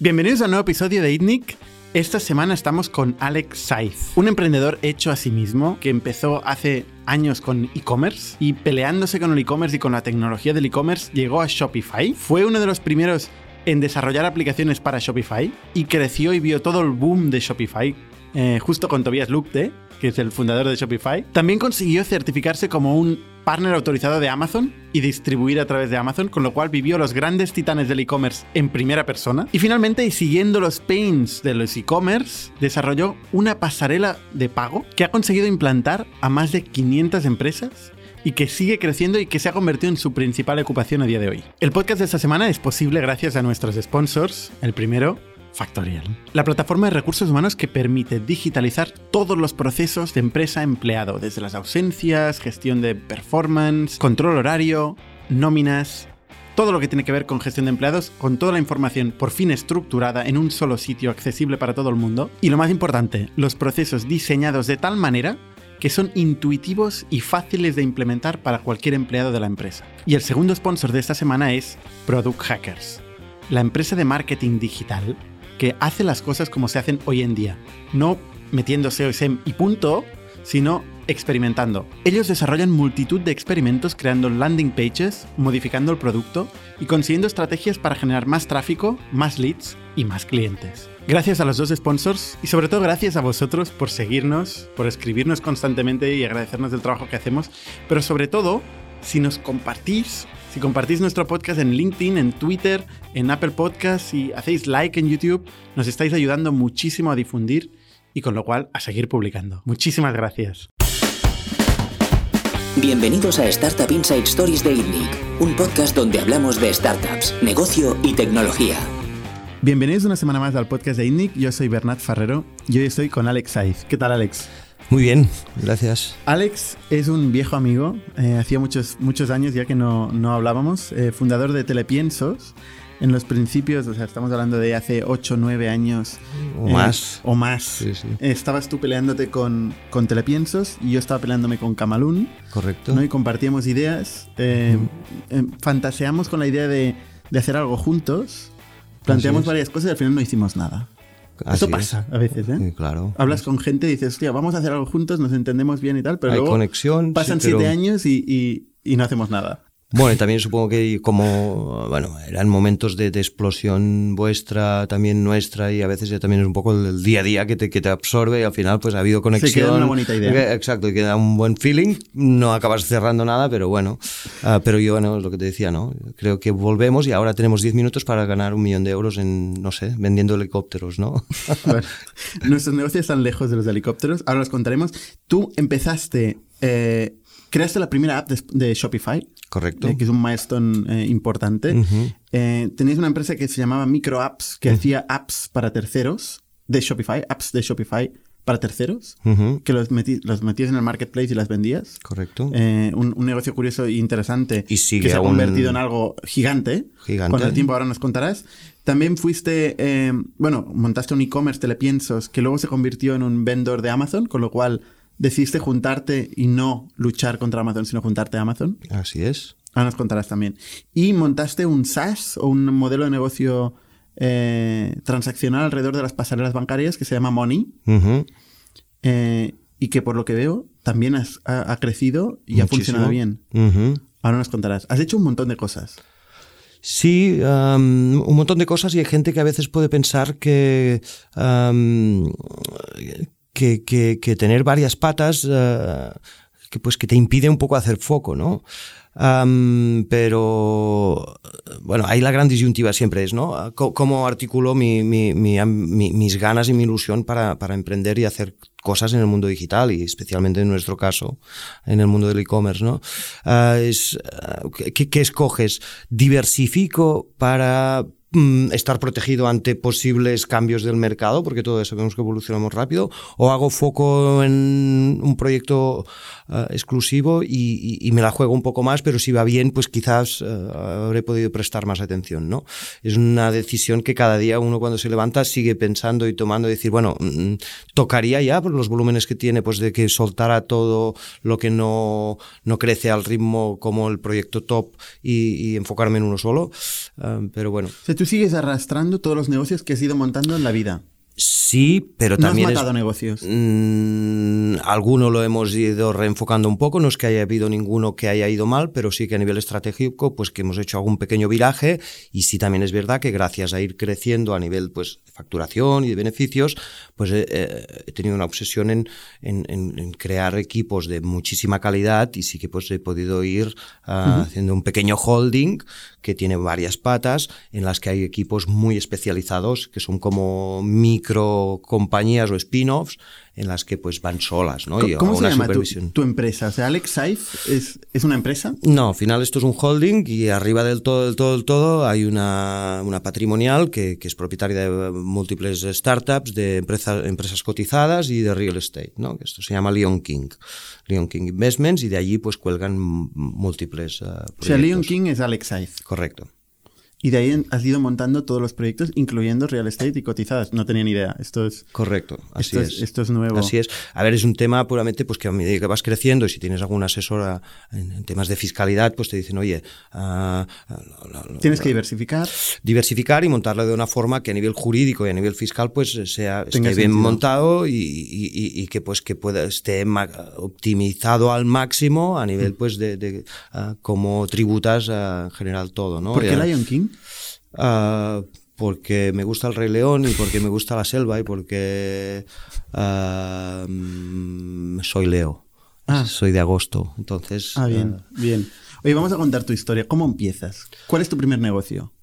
Bienvenidos a un nuevo episodio de ITNIC. Esta semana estamos con Alex Saiz, un emprendedor hecho a sí mismo que empezó hace años con e-commerce y peleándose con el e-commerce y con la tecnología del e-commerce llegó a Shopify. Fue uno de los primeros en desarrollar aplicaciones para Shopify y creció y vio todo el boom de Shopify eh, justo con Tobias Lupte, que es el fundador de Shopify. También consiguió certificarse como un partner autorizado de Amazon y distribuir a través de Amazon, con lo cual vivió los grandes titanes del e-commerce en primera persona. Y finalmente, siguiendo los pains de los e-commerce, desarrolló una pasarela de pago que ha conseguido implantar a más de 500 empresas y que sigue creciendo y que se ha convertido en su principal ocupación a día de hoy. El podcast de esta semana es posible gracias a nuestros sponsors. El primero, Factorial, la plataforma de recursos humanos que permite digitalizar todos los procesos de empresa empleado, desde las ausencias, gestión de performance, control horario, nóminas, todo lo que tiene que ver con gestión de empleados, con toda la información por fin estructurada en un solo sitio accesible para todo el mundo. Y lo más importante, los procesos diseñados de tal manera que son intuitivos y fáciles de implementar para cualquier empleado de la empresa. Y el segundo sponsor de esta semana es Product Hackers, la empresa de marketing digital que hace las cosas como se hacen hoy en día, no metiendo SEO y punto, sino experimentando. Ellos desarrollan multitud de experimentos creando landing pages, modificando el producto y consiguiendo estrategias para generar más tráfico, más leads y más clientes. Gracias a los dos sponsors y sobre todo gracias a vosotros por seguirnos, por escribirnos constantemente y agradecernos del trabajo que hacemos, pero sobre todo si nos compartís si compartís nuestro podcast en LinkedIn, en Twitter, en Apple Podcasts y hacéis like en YouTube, nos estáis ayudando muchísimo a difundir y con lo cual a seguir publicando. Muchísimas gracias. Bienvenidos a Startup Inside Stories de INNIC, un podcast donde hablamos de startups, negocio y tecnología. Bienvenidos una semana más al podcast de INNIC. Yo soy Bernat Ferrero y hoy estoy con Alex Saiz. ¿Qué tal, Alex? Muy bien, gracias. Alex es un viejo amigo, eh, hacía muchos, muchos años ya que no, no hablábamos, eh, fundador de Telepiensos. En los principios, o sea, estamos hablando de hace 8 o 9 años. O más. O más. estabas tú peleándote con, con Telepiensos y yo estaba peleándome con Camalún. Correcto. ¿no? Y compartíamos ideas. fantaseamos con la idea de, de hacer algo juntos. Planteamos varias cosas y al final no hicimos nada. Eso pasa a veces, ¿eh? claro. Hablas con gente y dices, hostia, vamos a hacer algo juntos, nos entendemos bien y tal, pero Hay luego conexión, pasan siete años y, y no hacemos nada. Bueno, y también supongo que como, bueno, eran momentos de, explosión vuestra, también nuestra, y a veces ya también es un poco el día a día que te, que te absorbe y al final pues ha habido conexión. Se queda una bonita idea. Exacto, y queda un buen feeling, no acabas cerrando nada, pero bueno. Uh, pero yo, bueno, es lo que te decía, ¿no? Creo que volvemos y ahora tenemos 10 minutos para ganar un millón de euros en, no sé, vendiendo helicópteros, ¿no? Bueno, nuestros negocios están lejos de los helicópteros, ahora los contaremos. Tú empezaste... Eh, creaste la primera app de, Shopify. Correcto. Eh, que es un milestone eh, importante. Eh, tenías una empresa que se llamaba Microapps, que hacía apps para terceros de Shopify, apps de Shopify para terceros, que los, los, metías en el marketplace y las vendías. Correcto. Un, un, negocio curioso e interesante y sigue que se ha convertido en algo gigante. Gigante. Con el tiempo ahora nos contarás. También fuiste, bueno, montaste un e-commerce, Telepiensos, que luego se convirtió en un vendor de Amazon, con lo cual decidiste juntarte y no luchar contra Amazon, sino juntarte a Amazon. Así es. Ahora nos contarás también. Y montaste un SaaS o un modelo de negocio eh, transaccional alrededor de las pasarelas bancarias que se llama Money. Eh, y que por lo que veo también ha, crecido y ha funcionado bien. Ahora nos contarás. Has hecho un montón de cosas. Sí, um, un montón de cosas y hay gente que a veces puede pensar que, um, que, tener varias patas eh, que, pues, que te impide un poco hacer foco, ¿no? pero bueno, ahí la gran disyuntiva siempre es, ¿no? ¿Cómo articulo mi, mis ganas y mi ilusión para, para, emprender y hacer cosas en el mundo digital y especialmente en nuestro caso en el mundo del e-commerce, ¿no? Ah, es, ah, ¿qué, escoges? ¿Diversifico para Mm, estar protegido ante posibles cambios del mercado, porque todo eso vemos que evolucionamos rápido, o hago foco en un proyecto eh, exclusivo y, me la juego un poco más, pero si va bien, pues quizás uh, habré podido prestar más atención, ¿no? Es una decisión que cada día uno cuando se levanta sigue pensando y tomando decir, bueno, mm, tocaría ya por los volúmenes que tiene, pues de que soltara todo lo que no, no crece al ritmo como el proyecto top y, enfocarme en uno solo, uh, pero bueno tú sigues arrastrando todos los negocios que has ido montando en la vida. Sí, pero No has también... es- matado negocios. Mm, alguno lo hemos ido reenfocando un poco, no es que haya habido ninguno que haya ido mal, pero sí que a nivel estratégico, pues que hemos hecho algún pequeño viraje y sí también es verdad que gracias a ir creciendo a nivel pues de facturación y de beneficios, pues eh, eh, he tenido una obsesión en, en- en- en crear equipos de muchísima calidad y sí que pues he podido ir ah, haciendo un pequeño holding que tiene varias patas en las que hay equipos muy especializados que son como micro compañías o spin-offs en las que pues van solas, ¿no? Y ¿Cómo se llama tu, supervisión. tu empresa? O sea, Alex Saif es, es una empresa. No, al final esto es un holding y arriba del todo, del todo, del todo hay una, una patrimonial que, que es propietaria de múltiples startups, de empresas, empresas cotizadas y de real estate, ¿no? Esto se llama Leon King, Leon King Investments y de allí pues cuelgan múltiples eh, O sea, Leon proyectos. King es Alex Saif. Correcto. Y de ahí has ido montando todos los proyectos, incluyendo real estate y cotizadas. No tenía ni idea. Esto es. Correcto, así Esto es, es- esto es nuevo. Así es. A ver, es un tema puramente pues que a medida que vas creciendo y si tienes alguna asesora en, en temas de fiscalidad, pues te dicen, oye, lo- Tienes que diversificar. diversificar y montarlo de una forma que a nivel jurídico y a nivel fiscal pues sea esté bien sentido. montado y, y- y- y que pues que pueda esté optimizado al máximo a nivel pues de, de, ah, cómo tributas en general todo, ¿no? ¿Por qué Lion King? Ah, porque me gusta el Rey León y porque me gusta la selva y porque ah, mm, soy Leo. Ah. Soy de agosto, entonces... Ah, bien, bien. Oye, vamos a contar tu historia. ¿Cómo empiezas? ¿Cuál es tu primer negocio?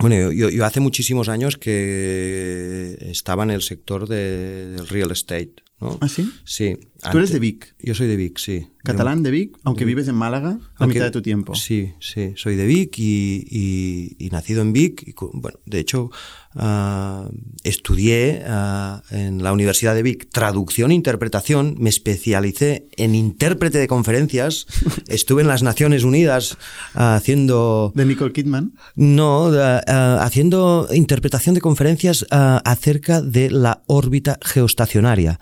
Bueno, yo, yo- yo hace muchísimos años que estaba en el sector de- del real estate, ¿no? ¿Ah, sí? Sí. Tú eres de Vic. Yo soy de Vic, sí. Catalán de Vic, aunque vives en Málaga la Aunque- mitad de tu tiempo. Sí, sí, soy de Vic y, y- y nacido en Vic. y bueno, de hecho, ah, estudié ah, en la Universidad de Vic traducción e interpretación. Me especialicé en intérprete de conferencias. Estuve en las Naciones Unidas ah, haciendo... De Nicole Kidman. No, haciendo interpretación de conferencias acerca de la órbita geoestacionaria.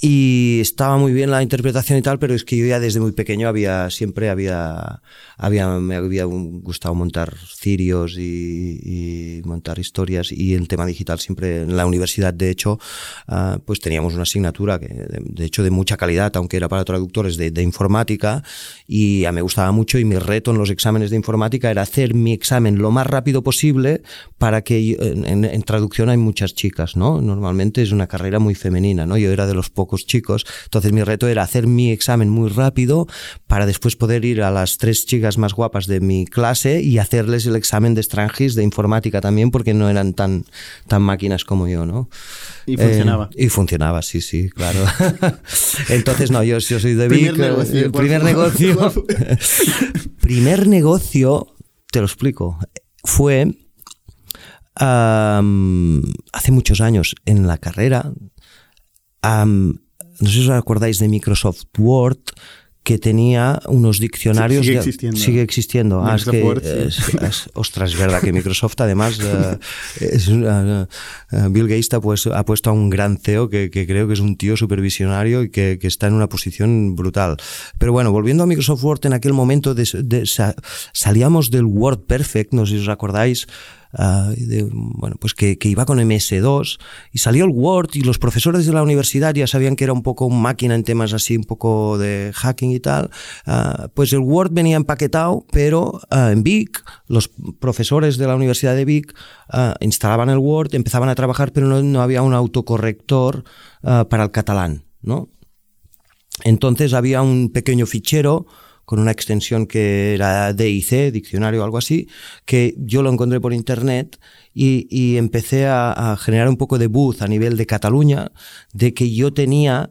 Y estaba muy bien la interpretación y tal, pero es que yo ya desde muy pequeño había, siempre había, había me había gustado montar cirios y, y montar historias y el tema digital siempre en la universidad, de hecho, ah, pues teníamos una asignatura que, de, de hecho, de mucha calidad, aunque era para traductores de, de informática y a me gustaba mucho y mi reto en los exámenes de informática era hacer mi examen lo más rápido posible para que yo- en, en- en traducción hay muchas chicas, ¿no? Normalmente es una carrera muy femenina, ¿no? Yo era de los pocos chicos, entonces mi reto era hacer mi examen muy rápido para después poder ir a las tres chicas más guapas de mi clase y hacerles el examen de Strangis de informática también porque no eran tan, tan máquinas como yo, ¿no? Y funcionaba. Eh, y funcionaba, sí, sí, claro. Entonces, no, yo, yo soy de Primer Vic, eh, negocio, el ¿cuál primer negocio. Primer negocio, te lo explico, fue hace muchos años en la carrera. Am, no sé si os acordáis de Microsoft Word que tenía unos diccionarios sigue existiendo. sigue existiendo Ah, es Microsoft que Word, sí. es- es- ostras es verdad que Microsoft además eh, una- eh, Bill Gates ha, pues- ha puesto a un gran CEO que, que creo que es un tío supervisionario y que, que está en una posición brutal pero bueno volviendo a Microsoft Word en aquel momento de- de- sa- salíamos del Word Perfect no sé si os acordáis ah, bueno, pues que, iba con MS2 y salió el Word y los profesores de la universidad ya sabían que era un poco máquina en temas así, un poco de hacking y tal. Ah, pues el Word venía empaquetado, pero ah, en Vic, los profesores de la Universidad de Vic instalaban el Word, empezaban a trabajar, pero no, no había un autocorrector para el catalán, ¿no? Entonces había un pequeño fichero con una extensión que era DIC, diccionario o algo así, que yo lo encontré por internet y, empecé a, a generar un poco de buzz a nivel de Cataluña de que yo tenía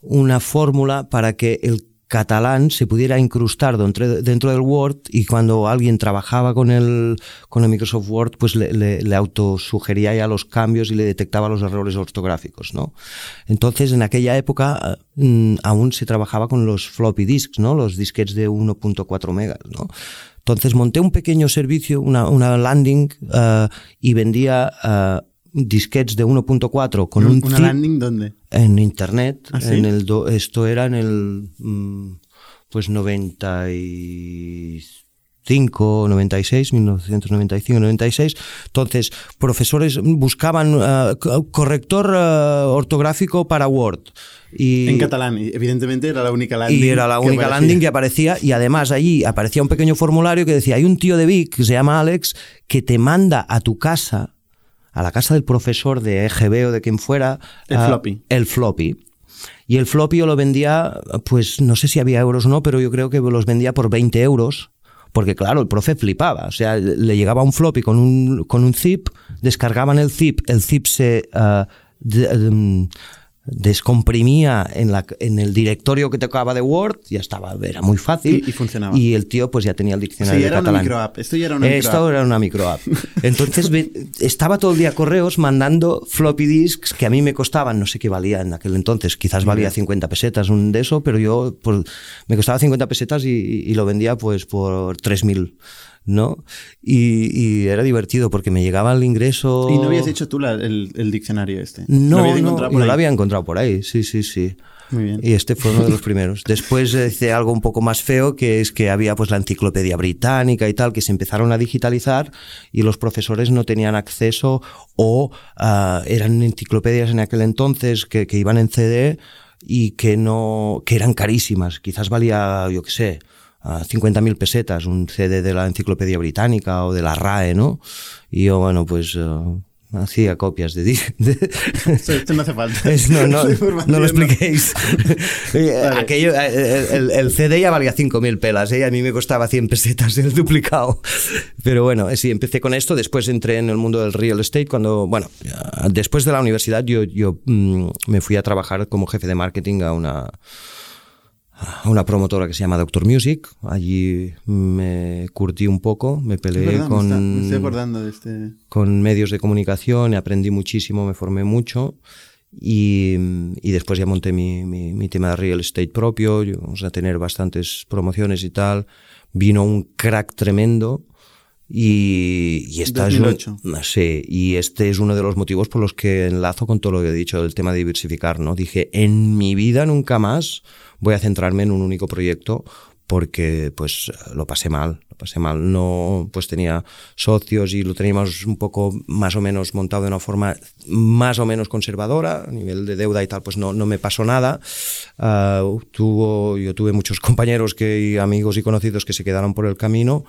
una fórmula para que el catalán se pudiera incrustar dentro, dentro del Word y cuando alguien trabajaba con el, con el Microsoft Word, pues le, le, le autosugería ya los cambios y le detectaba los errores ortográficos, ¿no? Entonces, en aquella época mm, aún se trabajaba con los floppy disks, ¿no? Los disquets de 1.4 megas, ¿no? Entonces monté un pequeño servicio, una, una landing, uh, y vendía uh, disquets de 1.4 con un ¿Una landing dónde? en internet. ¿Ah, sí? en el do- esto era en el mm, pues 90 y 95, 96, 1995, 96. Entonces, profesores buscaban uh, corrector uh, ortográfico para Word. Y, en catalán, evidentemente era la única landing. Y era la única que landing que aparecía. Y además allí aparecía un pequeño formulario que decía: hay un tío de Vic que se llama Alex que te manda a tu casa, a la casa del profesor de EGB o de quien fuera, el uh, floppy. El floppy. Y el floppy yo lo vendía, pues no sé si había euros o no, pero yo creo que los vendía por 20 euros. Porque claro, el profe flipaba. O sea, le llegaba un floppy con un, con un zip, descargaban el zip, el zip se... Uh, de, um, descomprimía en, la, en el directorio que tocaba de Word, ya estaba, era muy fácil. Y, y funcionaba. Y el tío pues ya tenía el diccionario sí, era de catalán. Una microapp. Esto ya era una Esto microapp. era una microapp. Entonces estaba todo el día correos mandando floppy disks que a mí me costaban, no sé qué valía en aquel entonces, quizás valía 50 pesetas un de eso, pero yo pues, me costaba 50 pesetas y, y lo vendía pues por 3.000. ¿no? Y, y, era divertido porque me llegaba el ingreso. ¿Y no habías hecho tú la, el, el, diccionario este? No, ¿Lo no, no lo había encontrado por ahí, sí, sí, sí. Muy bien. Y este fue uno de los primeros. Después hice algo un poco más feo, que es que había pues la enciclopedia británica y tal, que se empezaron a digitalizar y los profesores no tenían acceso o uh, eran enciclopedias en aquel entonces que, que iban en CD y que no que eran carísimas. Quizás valía, yo qué sé, a 50.000 pesetas, un CD de la Enciclopedia Británica o de la RAE, ¿no? Y yo, bueno, pues uh, hacía copias de... de Esto no hace falta. Es, no, no, no lo expliquéis. vale. Aquello, el, el, CD ya valía 5.000 pelas, ¿eh? a mí me costaba 100 pesetas el duplicado. Pero bueno, sí, empecé con esto, después entré en el mundo del real estate, cuando, bueno, después de la universidad yo, yo mmm, me fui a trabajar como jefe de marketing a una una promotora que se llama Doctor Music. Allí me curtí un poco, me peleé verdad, con, me, está, me estoy acordando de este... con medios de comunicación, aprendí muchísimo, me formé mucho. Y, y después ya monté mi, mi, mi, tema de real estate propio, vamos a tener bastantes promociones y tal. Vino un crack tremendo y, y esta 2008. es un, sí, y este es uno de los motivos por los que enlazo con todo lo que he dicho del tema de diversificar, ¿no? Dije, en mi vida nunca más voy a centrarme en un único proyecto porque pues lo pasé mal, lo pasé mal. No, pues tenía socios y lo teníamos un poco más o menos montado de una forma más o menos conservadora, a nivel de deuda y tal, pues no, no me pasó nada. Uh, tuvo, yo tuve muchos compañeros que, y amigos y conocidos que se quedaron por el camino,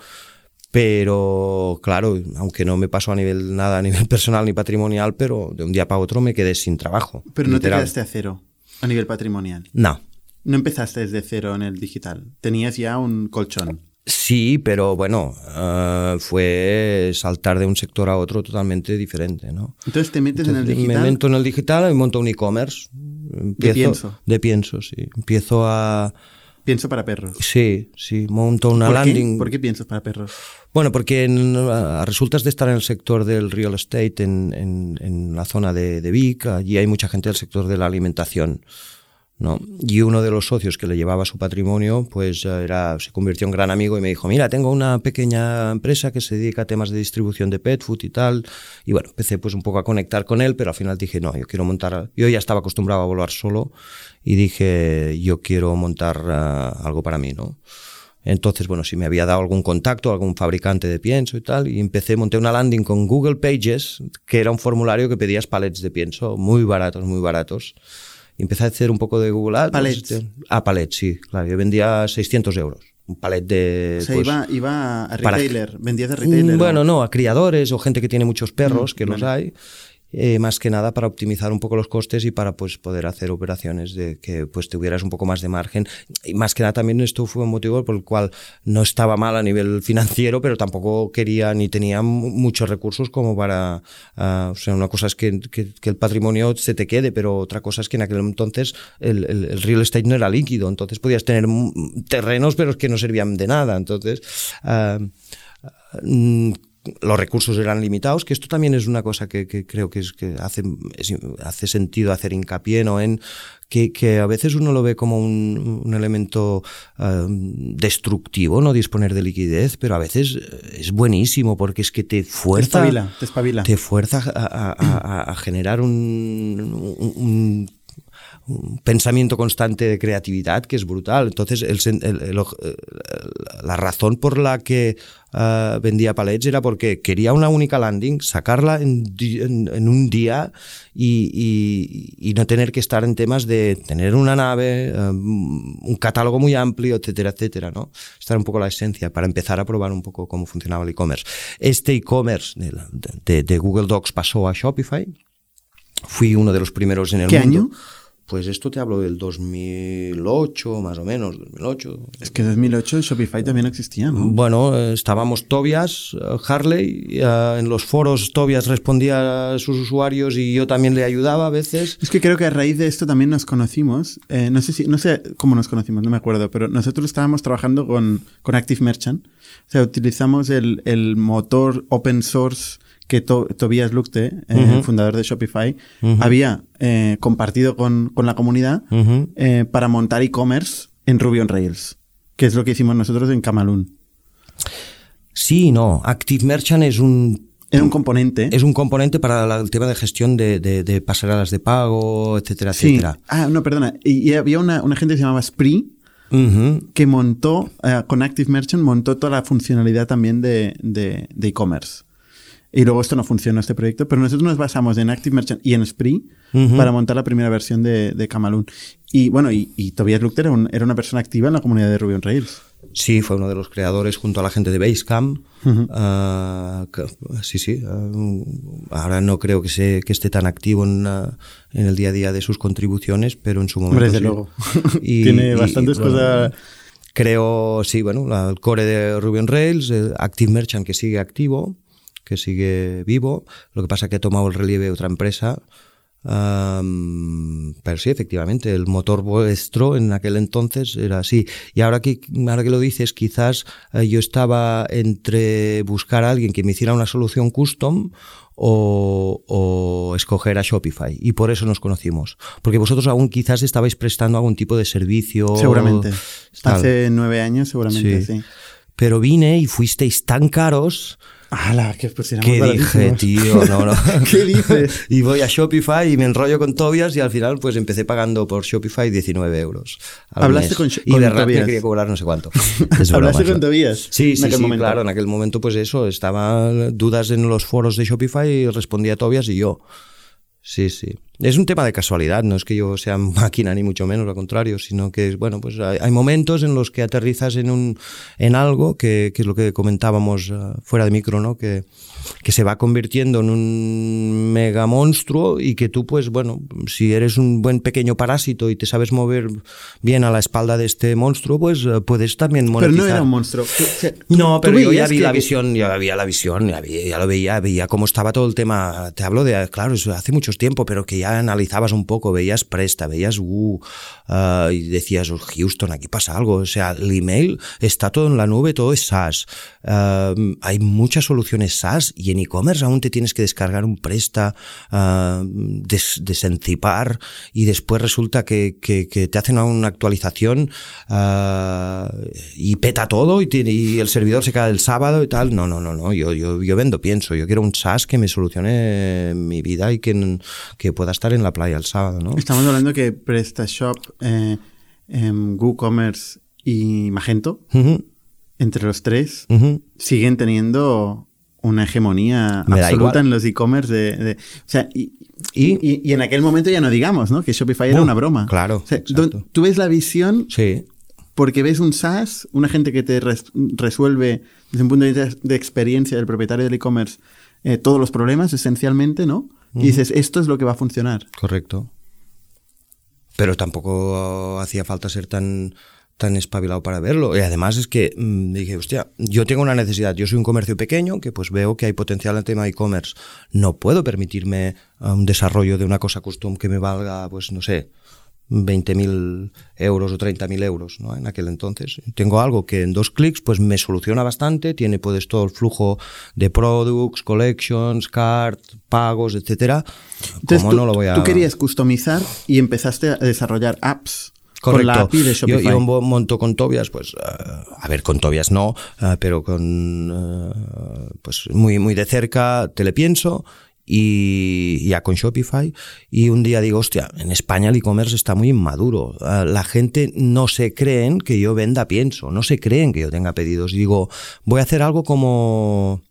pero claro, aunque no me pasó a nivel nada a nivel personal ni patrimonial, pero de un día para otro me quedé sin trabajo. Pero no te quedaste a cero a nivel patrimonial. No. No empezaste desde cero en el digital. Tenías ya un colchón. Sí, pero bueno, uh, fue saltar de un sector a otro totalmente diferente, ¿no? Entonces te metes Entonces, en el digital. Me meto en el digital y monto un e-commerce. De pienso. De pienso, sí. Empiezo a Pienso para perros. Sí, sí, monto una ¿Por landing. Qué? ¿Por qué piensas para perros? Bueno, porque en, a resultas de estar en el sector del real estate en, en, en la zona de, de, Vic, allí hay mucha gente del sector de la alimentación. Y uno de los socios que le llevaba su patrimonio, pues era, se convirtió en gran amigo y me dijo, mira, tengo una pequeña empresa que se dedica a temas de distribución de pet food y tal. Y bueno, empecé pues un poco a conectar con él, pero al final dije, no, yo quiero montar, yo ya estaba acostumbrado a volar solo y dije, yo quiero montar uh, algo para mí, ¿no? Entonces, bueno, si me había dado algún contacto, algún fabricante de pienso y tal, y empecé, monté una landing con Google Pages, que era un formulario que pedías palets de pienso, muy baratos, muy baratos. Empecé a hacer un poco de Google Ads. Palets. Ah, palets, sí, claro. Yo vendía 600 euros. Un palet de. O sea, pues, iba, iba, a retailer, para... vendías de retailer. Bueno, no, a criadores o gente que tiene muchos perros, Mm, que los hay. Eh, más que nada para optimizar un poco los costes y para pues poder hacer operaciones de que pues tuvieras un poco más de margen. Y más que nada también esto fue un motivo por el cual no estaba mal a nivel financiero pero tampoco quería ni tenía muchos recursos como para uh, o sea una cosa es que, que, que, el patrimonio se te quede pero otra cosa es que en aquel entonces el, el, el real estate no era líquido. Entonces podías tener terrenos pero que no servían de nada. Entonces uh, los recursos eran limitados, que esto también es una cosa que, que creo que, es, que hace, es, hace sentido hacer hincapié ¿no? en que, que, a veces uno lo ve como un, un elemento uh, destructivo, no disponer de liquidez, pero a veces es buenísimo porque es que te fuerza, te espabila, te, espabila. te fuerza a, a, a, a generar un, un un pensamiento constante de creatividad que es brutal. Entonces, la razón por la que uh, vendía palets era porque quería una única landing, sacarla en, en, un día y, y, y, no tener que estar en temas de tener una nave, um, un catálogo muy amplio, etcétera, etcétera, ¿no? Esta era un poco la esencia para empezar a probar un poco cómo funcionaba el e-commerce. Este e-commerce de, de, de, Google Docs pasó a Shopify. Fui uno de los primeros en el ¿Qué mundo. año? Pues esto te hablo del 2008, más o menos, 2008. Es que 2008 Shopify también existía, ¿no? Bueno, estábamos Tobias, Harley, en los foros Tobias respondía a sus usuarios y yo también le ayudaba a veces. Es que creo que a raíz de esto también nos conocimos. Eh, no sé si, no sé cómo nos conocimos, no me acuerdo, pero nosotros estábamos trabajando con, con Active Merchant. O sea, utilizamos el, el motor open source que to Tobias Lukte, eh, uh -huh. fundador de Shopify, uh -huh. había eh, compartido con, con, la comunidad uh -huh. eh, para montar e-commerce en Ruby on Rails, que es lo que hicimos nosotros en Camalún. Sí, no. Active Merchant es un era un componente. Es un componente para la, el tema de gestión de, de, de, pasarelas de pago, etcétera, sí. etcétera. Ah, no, perdona. Y, y había una, una, gente que se llamaba Spree, uh -huh. que montó, uh, con Active Merchant, montó toda la funcionalidad también de e-commerce. Y luego esto no funcionó, este proyecto, pero nosotros nos basamos en Active Merchant y en Spree uh -huh. para montar la primera versión de, de Camalún. Y bueno, y, y Tobias Luchter era, un, era, una persona activa en la comunidad de Ruby on Rails. Sí, fue uno de los creadores junto a la gente de Basecamp. Uh -huh. uh, que, sí, sí. Uh, ahora no creo que, se, que esté tan activo en, en, el día a día de sus contribuciones, pero en su momento. Hombre, desde sí. luego. Y, Tiene bastantes y, cosas. Creo, sí, bueno, el core de Ruby on Rails, Active Merchant que sigue activo que sigue vivo. Lo que pasa es que ha tomado el relieve otra empresa. Um, pero sí, efectivamente, el motor vuestro en aquel entonces era así. Y ahora que, ahora que lo dices, quizás uh, yo estaba entre buscar a alguien que me hiciera una solución custom o, o, escoger a Shopify. Y por eso nos conocimos. Porque vosotros aún quizás estabais prestando algún tipo de servicio. Seguramente. Tal. Hace nueve años, seguramente, sí. sí. Pero vine y fuisteis tan caros ¡Hala! Que, pues ¿Qué dije, tío? No, no. ¿Qué dices? y voy a Shopify y me enrollo con Tobias y al final pues empecé pagando por Shopify 19 euros. ¿Hablaste mes. con, y con de Tobias? me quería cobrar no sé cuánto. ¿Hablaste con Tobias? Sí, sí, sí claro. En aquel momento pues eso, estaban dudas en los foros de Shopify y respondía Tobias y yo. Sí, sí. Es un tema de casualidad, no es que yo sea máquina ni mucho menos, al contrario, sino que, bueno, pues hay, hay momentos en los que aterrizas en, un, en algo que, que es lo que comentábamos uh, fuera de micro, ¿no? Que, que se va convirtiendo en un mega monstruo y que tú, pues, bueno, si eres un buen pequeño parásito y te sabes mover bien a la espalda de este monstruo, pues uh, puedes también monetizar. Pero no era un monstruo. O sea, no, pero yo ya vi que... la visión, ya había la visión, ya, vi, ya lo veía, veía cómo estaba todo el tema. Te hablo de, claro, eso hace mucho tiempo, pero que ya analizabas un poco, veías Presta, veías uh, uh, y decías, oh, Houston, aquí pasa algo. O sea, el email está todo en la nube, todo es SaaS. Uh, hay muchas soluciones SaaS y en e-commerce aún te tienes que descargar un Presta, des, desencipar y después resulta que, que, te hacen una actualización y peta todo y, el servidor se cae el sábado y tal. No, no, no, no. Yo, yo, yo vendo, pienso. Yo quiero un SaaS que me solucione mi vida y que, que pueda estar en la playa el sábado, ¿no? Estamos hablando que PrestaShop, eh, eh, WooCommerce y Magento, uh -huh. entre los tres, uh -huh. siguen teniendo una hegemonía Me absoluta en los e-commerce de, de, o sea, y, y, y, y, en aquel momento ya no digamos, ¿no? Que Shopify era una broma. Claro. O sea, tú ves la visión sí. porque ves un SaaS, una gente que te res resuelve desde un punto de vista de experiencia del propietario del e-commerce eh, todos los problemas esencialmente, ¿no? Y dices, esto es lo que va a funcionar. Correcto. Pero tampoco hacía falta ser tan, tan espabilado para verlo. Y además es que mmm, dije, hostia, yo tengo una necesidad. Yo soy un comercio pequeño que pues veo que hay potencial en el tema de e-commerce. No puedo permitirme un desarrollo de una cosa custom que me valga, pues no sé, 20.000 euros o 30.000 euros ¿no? en aquel entonces. Tengo algo que en dos clics pues me soluciona bastante, tiene pues todo el flujo de products, collections, cart, pagos, etcétera. Entonces, tú, no lo voy a... tú querías customizar y empezaste a desarrollar apps Correcto. Con la API de Shopify. Yo, yo monto con Tobias, pues, uh, a ver, con Tobias no, uh, pero con, uh, pues, muy, muy de cerca, te le pienso y ya con Shopify y un día digo, hostia, en España el e-commerce está muy inmaduro. Ah, la gente no se creen que yo venda pienso, no se creen que yo tenga pedidos. Digo, voy a hacer algo como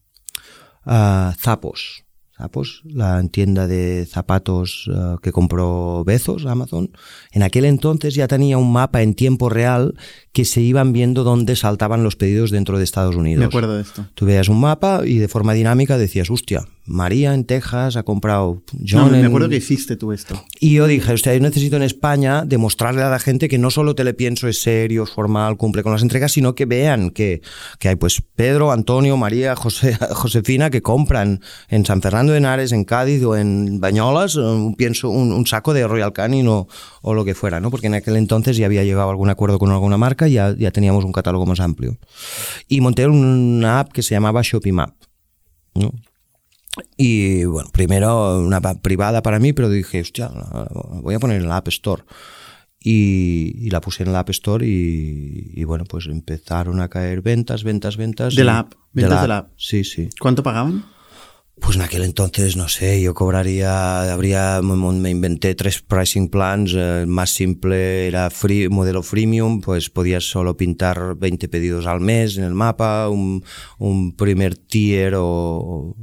uh, Zapos. Zapos, la tienda de zapatos uh, que compró Bezos, Amazon. En aquel entonces ya tenía un mapa en tiempo real que se iban viendo dónde saltaban los pedidos dentro de Estados Unidos. Me acuerdo de esto. Tú veías un mapa y de forma dinámica decías, hostia, María en Texas ha comprado John No, en... me acuerdo que hiciste tú esto. Y yo dije, hostia, yo necesito en España demostrarle a la gente que no solo Telepienso es serio, es formal, cumple con las entregas, sino que vean que, que hay pues Pedro, Antonio, María, José, Josefina que compran en San Fernando de Henares, en Cádiz o en Bañolas un, pienso, un, un saco de Royal Canin o, o, lo que fuera, ¿no? Porque en aquel entonces ya había llegado a algún acuerdo con alguna marca y ya, ya teníamos un catálogo más amplio. Y monté una app que se llamaba Shopimap, ¿no? Y bueno, primero una privada para mí, pero dije, hostia, voy a poner en la App Store. Y, y la puse en la App Store y, y, bueno, pues empezaron a caer ventas, ventas, ventas. ¿De la app? ¿Ventas de la, app? Sí, sí. ¿Cuánto pagaban? Pues en aquel entonces, no sé, yo cobraría, habría, me inventé tres pricing plans, el más simple era free, modelo freemium, pues podías solo pintar 20 pedidos al mes en el mapa, un, primer tier o,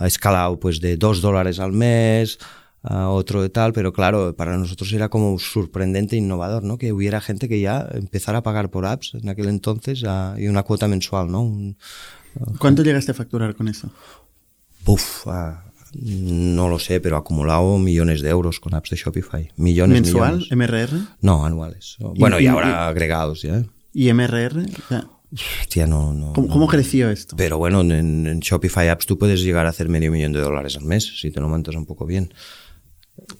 escalado pues de 2 dólares al mes, a otro de tal, pero claro, para nosotros era como sorprendente e innovador, ¿no? Que hubiera gente que ya empezara a pagar por apps en aquel entonces y una cuota mensual, ¿no? ¿Cuánto llegaste a facturar con eso? Uf, uh, no lo sé, pero acumulado millones de euros con apps de Shopify. Millones, ¿Mensual? millones. ¿MRR? No, anuales. Bueno, y, y ahora y, agregados ya. ¿Y MRR? O sea, Hostia, no, no, ¿Cómo, no, ¿Cómo, creció esto? Pero bueno, en, en, Shopify Apps tú puedes llegar a hacer medio millón de dólares al mes si te lo montas un poco bien.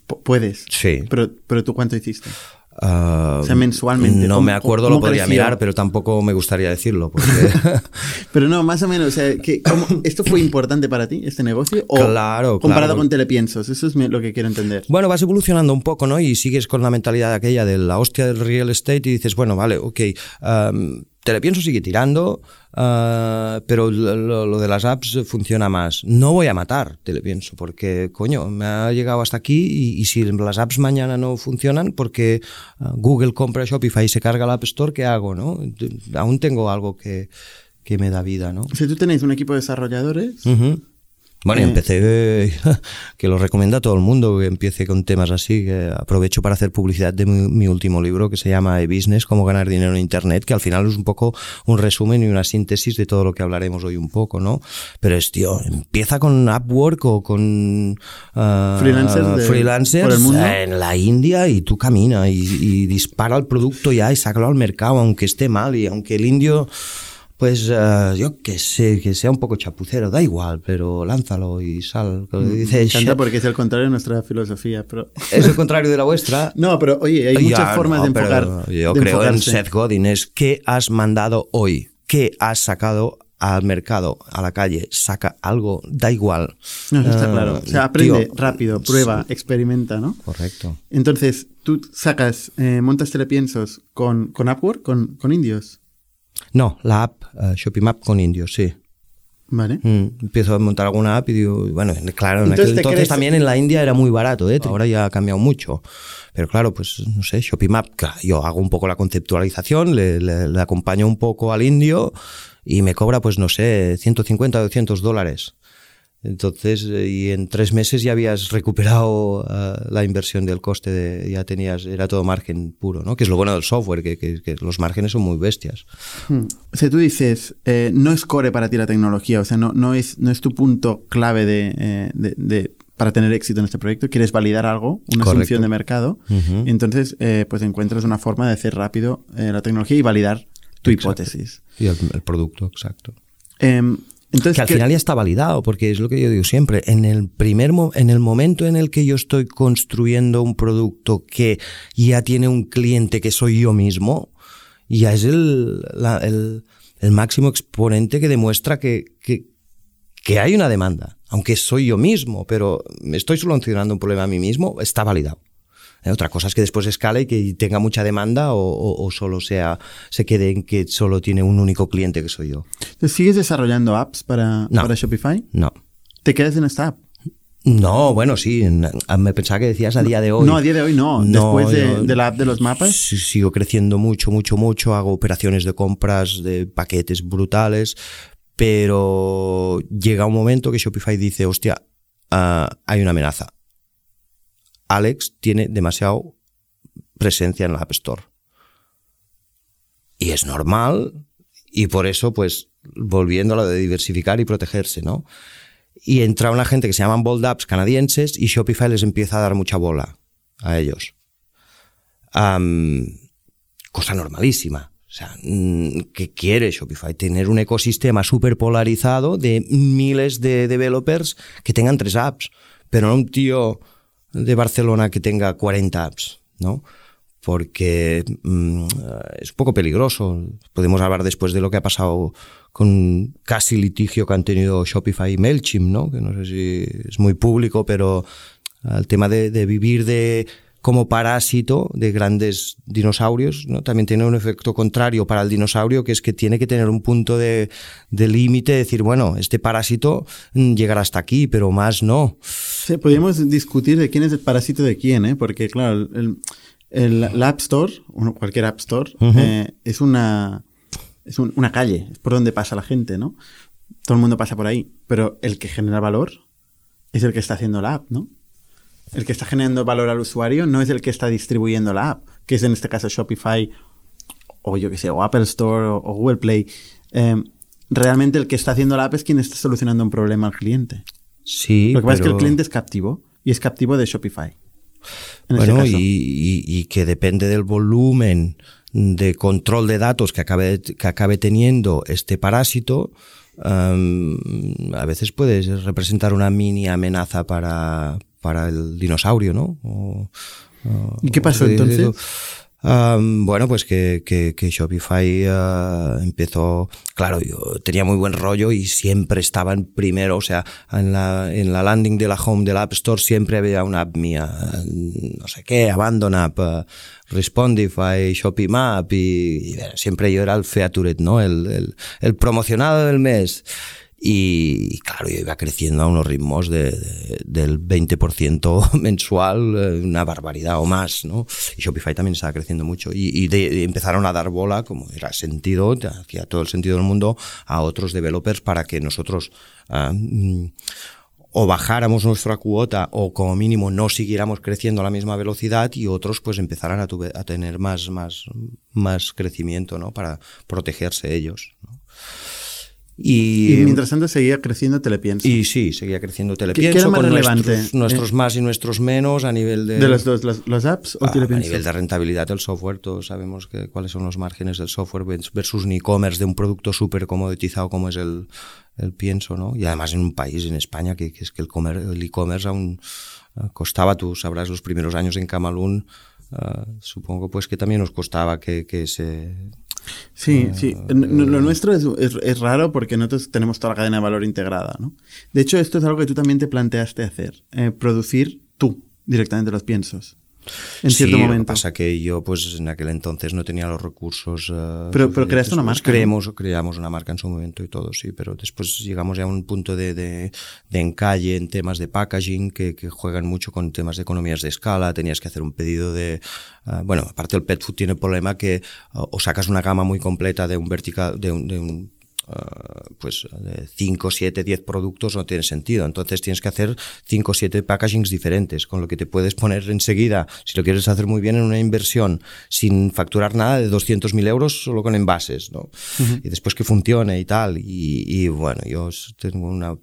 P ¿Puedes? Sí. Pero, pero tú cuánto hiciste? Uh, o sea, mensualmente. No ¿Cómo, me acuerdo, lo podría mirar, pero tampoco me gustaría decirlo. Porque... pero no, más o menos, o sea, ¿qué, cómo, ¿esto fue importante para ti, este negocio? ¿O claro, comparado claro. con Telepiensos? Eso es lo que quiero entender. Bueno, vas evolucionando un poco, ¿no? Y sigues con la mentalidad aquella de la hostia del real estate y dices, bueno, vale, ok, um, Telepienso sigue tirando, uh, pero lo, lo, de las apps funciona más. No voy a matar Telepienso, porque, coño, me ha llegado hasta aquí y, y si las apps mañana no funcionan, porque uh, Google compra Shopify y se carga la App Store, ¿qué hago, no? Aún tengo algo que, que me da vida, ¿no? Si tú tenéis un equipo de desarrolladores... Uh -huh. Bueno, y empecé, eh, que lo recomiendo a todo el mundo, que empiece con temas así, que aprovecho para hacer publicidad de mi, mi último libro que se llama E-Business, cómo ganar dinero en Internet, que al final es un poco un resumen y una síntesis de todo lo que hablaremos hoy un poco, ¿no? Pero es, tío, empieza con Upwork o con uh, freelancers, de, freelancers en la India y tú camina y, y dispara el producto ya y sácalo al mercado, aunque esté mal y aunque el indio pues uh, yo que sé, que sea un poco chapucero, da igual, pero lánzalo y sal. Dice, Me encanta porque es el contrario de nuestra filosofía. Pero... Es el contrario de la vuestra. no, pero oye, hay muchas ya, formas no, de enfocar. Yo de creo enfocarse. en Seth Godin, es ¿qué has mandado hoy? ¿Qué has sacado al mercado, a la calle? Saca algo, da igual. No, eso está Uh, claro. O sea, aprende tío, rápido, prueba, sí. experimenta, ¿no? Correcto. Entonces, tú sacas, eh, montas telepiensos con, con Upwork, con, con indios. No, la app, uh, Shopimap con indios, sí. Vale. Mm, empiezo a montar alguna app y digo, bueno, claro, en Entonces, aquel ¿te entonces crees- también en la India era muy barato, ¿eh? ahora ya ha cambiado mucho. Pero claro, pues no sé, Shopimap, claro, yo hago un poco la conceptualización, le, le- le acompaño un poco al indio y me cobra, pues no sé, 150 o 200 dólares. Entonces, eh, y en tres meses ya habías recuperado uh, la inversión del coste, de, ya tenías, era todo margen puro, ¿no? Que es lo bueno del software, que, que, que los márgenes son muy bestias. Hmm. O sea, tú dices, eh, no es core para ti la tecnología, o sea, no, no, es, no es tu punto clave de, eh, de, de para tener éxito en este proyecto, quieres validar algo, una Correcto. asunción de mercado, Uh -huh. entonces eh, pues encuentras una forma de hacer rápido eh, la tecnología y validar tu Exacto. hipótesis. Y el, el producto, exacto. Entonces, que al ¿qué- final ya está validado, porque es lo que yo digo siempre, en el primer mo- en el momento en el que yo estoy construyendo un producto que ya tiene un cliente que soy yo mismo, ya es el, la- el, el máximo exponente que demuestra que, que, que hay una demanda, aunque soy yo mismo, pero me estoy solucionando un problema a mí mismo, está validado. Eh, Otra cosa es que después escale y que tenga mucha demanda o, o- o solo sea, se quede en que solo tiene un único cliente que soy yo. ¿Sigues desarrollando apps para, No. para Shopify? No. ¿Te quedas en esta app? No, bueno, sí. Me pensaba que decías a día de hoy. No, a día de hoy no. Después de, la app de los mapas. Sigo creciendo mucho, mucho, mucho. Hago operaciones de compras de paquetes brutales. Pero llega un momento que Shopify dice, hostia, ah, hay una amenaza. Alex tiene demasiado presencia en la App Store. Y es normal. Y por eso, pues, volviendo a lo de diversificar y protegerse, ¿no? y entra una gente que se llaman Bold Apps canadienses y Shopify les empieza a dar mucha bola a ellos. cosa normalísima. O sea, mm, ¿qué quiere Shopify? Tener un ecosistema súper polarizado de miles de developers que tengan tres apps, pero no un tío de Barcelona que tenga 40 apps, ¿no? Porque mm, es un poco peligroso. Podemos hablar después de lo que ha pasado con casi litigio que han tenido Shopify y MailChimp, ¿no? Que no sé si es muy público, pero el tema de, vivir de como parásito de grandes dinosaurios, ¿no? También tiene un efecto contrario para el dinosaurio, que es que tiene que tener un punto de, límite, decir, bueno, este parásito mm, llegará hasta aquí, pero más no. Sí, podríamos discutir de quién es el parásito de quién, ¿eh? Porque, claro, el, el, App Store, cualquier App Store, eh, es una es una calle, es por donde pasa la gente, ¿no? Todo el mundo pasa por ahí, pero el que genera valor es el que está haciendo la app, ¿no? El que está generando valor al usuario no es el que está distribuyendo la app, que es en este caso Shopify o yo que sé, o Apple Store o, Google Play. Em, realmente el que está haciendo la app es quien está solucionando un problema al cliente. Sí. Lo que pasa es que el cliente es captivo y es captivo de Shopify. bueno, y, que depende del volumen de control de datos que acabe, que acabe teniendo este parásito, a veces puede representar una mini amenaza para, para el dinosaurio, ¿no? ¿Y qué pasó entonces? bueno, pues que, que, Shopify ah, empezó, claro, yo tenía muy buen rollo y siempre estaba en primero, o sea, en la, en la landing de la home del App Store siempre había una app mía, no sé qué, Abandon App, uh, Respondify, Shopimap y, y, siempre yo era el featured, ¿no? El, el, el promocionado del mes. Y, claro, yo iba creciendo a unos ritmos de, del 20% mensual, eh, una barbaridad o más, ¿no? Y Shopify también estaba creciendo mucho. Y, empezaron a dar bola, como era sentido, hacía todo el sentido del mundo, a otros developers para que nosotros ah, mm, o bajáramos nuestra cuota o como mínimo no siguiéramos creciendo a la misma velocidad y otros pues empezaran a, a tener más, más, más crecimiento, ¿no? Para protegerse ellos, ¿no? Y, mientras tanto seguía creciendo Telepienso. Y sí, seguía creciendo Telepienso. ¿Qué, era más relevante? Nuestros, más y nuestros menos a nivel de... ¿De los dos, los, apps o a, A nivel de rentabilidad del software, todos sabemos que, cuáles son los márgenes del software versus un e-commerce de un producto súper comoditizado como es el, el pienso, ¿no? Y además en un país, en España, que, es que el e-commerce aún eh, costaba, tú sabrás, los primeros años en Camalún, uh, supongo pues que también nos costaba que, que se Sí, ah, sí. Lo nuestro es, es, raro porque nosotros tenemos toda la cadena de valor integrada, ¿no? De hecho, esto es algo que tú también te planteaste hacer, eh, producir tú directamente los piensos en cierto momento. Lo que pasa que yo, pues en aquel entonces no tenía los recursos. Uh, pero, pero creaste una marca. Creemos, creamos una marca en su momento y todo, sí, pero después llegamos ya a un punto de, de, de encalle en temas de packaging que, que, juegan mucho con temas de economías de escala. Tenías que hacer un pedido de. Uh, bueno, aparte el pet food tiene el problema que uh, o sacas una gama muy completa de un vertical, de un, de un Ah, pues 5, 7, 10 productos no tiene sentido. Entonces tienes que hacer 5 o 7 packagings diferentes, con lo que te puedes poner enseguida, si lo quieres hacer muy bien, en una inversión sin facturar nada de 200.000 euros solo con envases, ¿no? Y después que funcione y tal. Y, y bueno, yo tengo una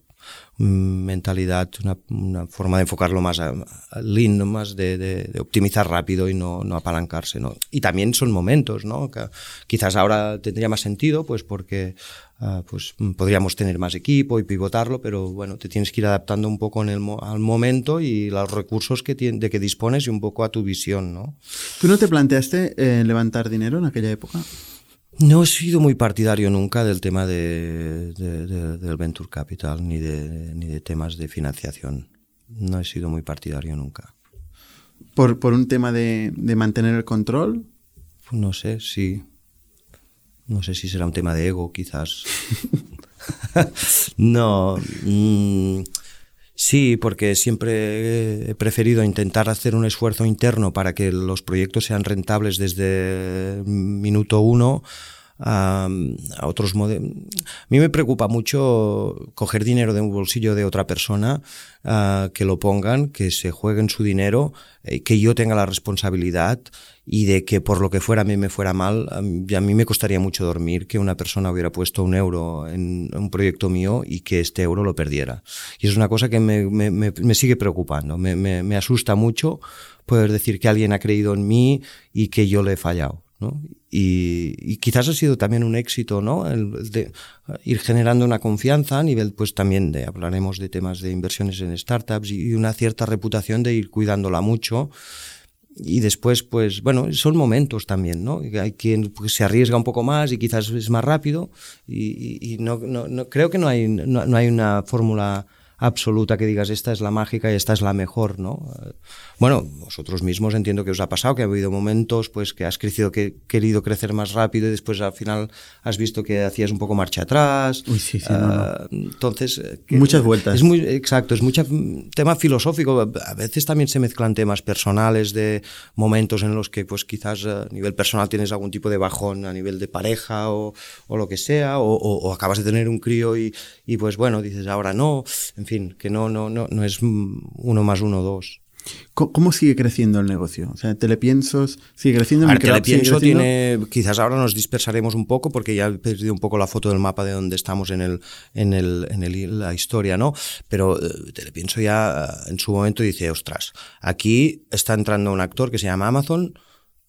mentalidad, una, forma de enfocarlo más a, más de, optimizar rápido y no, apalancarse. Y también son momentos, ¿no? Quizás ahora tendría más sentido, pues porque uh, pues podríamos tener más equipo y pivotarlo, pero bueno, te tienes que ir adaptando un poco al momento y los recursos que de que dispones y un poco a tu visión, ¿no? ¿Tú no te planteaste eh, levantar dinero en aquella época? No he sido muy partidario nunca del tema de, del venture capital ni de, ni de temas de financiación. No he sido muy partidario nunca. ¿Por, por un tema de, de mantener el control? No sé, sí. No sé si será un tema de ego, quizás. no. Mm, Sí, porque siempre he preferido intentar hacer un esfuerzo interno para que los proyectos sean rentables desde minuto uno a, otros modelos. A mí me preocupa mucho coger dinero de un bolsillo de otra persona, que lo pongan, que se jueguen su dinero, eh, que yo tenga la responsabilidad y de que por lo que fuera a mí me fuera mal, a mí, me costaría mucho dormir que una persona hubiera puesto un euro en un proyecto mío y que este euro lo perdiera. Y es una cosa que me, me, me sigue preocupando, me, asusta mucho poder decir que alguien ha creído en mí y que yo le he fallado. ¿No? Y, quizás ha sido también un éxito, ¿no? El de ir generando una confianza a nivel, pues también de, hablaremos de temas de inversiones en startups y una cierta reputación de ir cuidándola mucho. Y después, pues, bueno, son momentos también, ¿no? Hay quien pues, se arriesga un poco más y quizás es más rápido. Y, no, no, creo que no hay, no hay una fórmula absoluta que digas esta es la mágica y esta es la mejor, ¿no? Bueno, vosotros mismos entiendo que os ha pasado, que ha habido momentos pues que has crecido, que querido crecer más rápido y después al final has visto que hacías un poco marcha atrás. Uy, sí, sí, uh, Entonces... Eh, Muchas vueltas. Es muy, exacto, es mucho tema filosófico. A veces también se mezclan temas personales de momentos en los que pues quizás a nivel personal tienes algún tipo de bajón a nivel de pareja o, o lo que sea, o, o, acabas de tener un crío y, y pues bueno, dices ahora no, en fin, que no, no, no, no es uno más uno dos. ¿Cómo sigue creciendo el negocio? O sea, Telepiensos sigue creciendo. El Telepienso tiene, quizás ahora nos dispersaremos un poco porque ya he perdido un poco la foto del mapa de donde estamos en el, en el, en el, la historia, ¿no? Pero eh, Telepienso ya en su momento dice, ostras, aquí está entrando un actor que se llama Amazon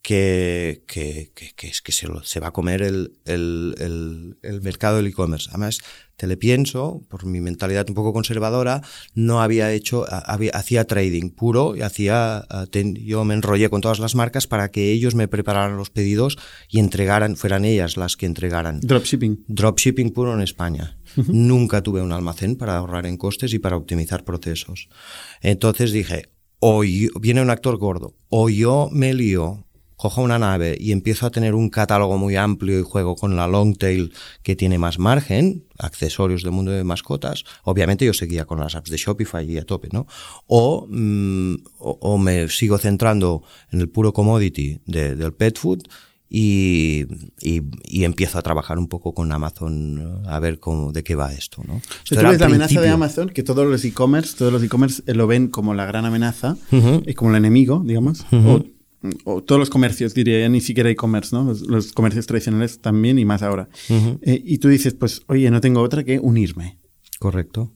que, que, que, es que se, se, va a comer el, el, el, mercado del e-commerce. Además, Telepienso, por mi mentalidad un poco conservadora, no había hecho, había, hacía trading puro y hacía, yo me enrollé con todas las marcas para que ellos me prepararan los pedidos y entregaran, fueran ellas las que entregaran. Dropshipping. Dropshipping puro en España. Nunca tuve un almacén para ahorrar en costes y para optimizar procesos. Entonces dije, o viene un actor gordo, o yo me lío cojo una nave y empiezo a tener un catálogo muy amplio y juego con la long tail que tiene más margen, accesorios del mundo de mascotas, obviamente yo seguía con las apps de Shopify y a tope, ¿no? O, mm, o, me sigo centrando en el puro commodity del pet food y, y, empiezo a trabajar un poco con Amazon a ver cómo, de qué va esto. ¿no? tú ves la amenaza de Amazon, que todos los e-commerce, todos los e-commerce lo ven como la gran amenaza, y como el enemigo, digamos, o todos los comercios, diría, ya ni siquiera e-commerce, ¿no? Los, comercios tradicionales también y más ahora. Eh, y tú dices, pues, oye, no tengo otra que unirme. Correcto.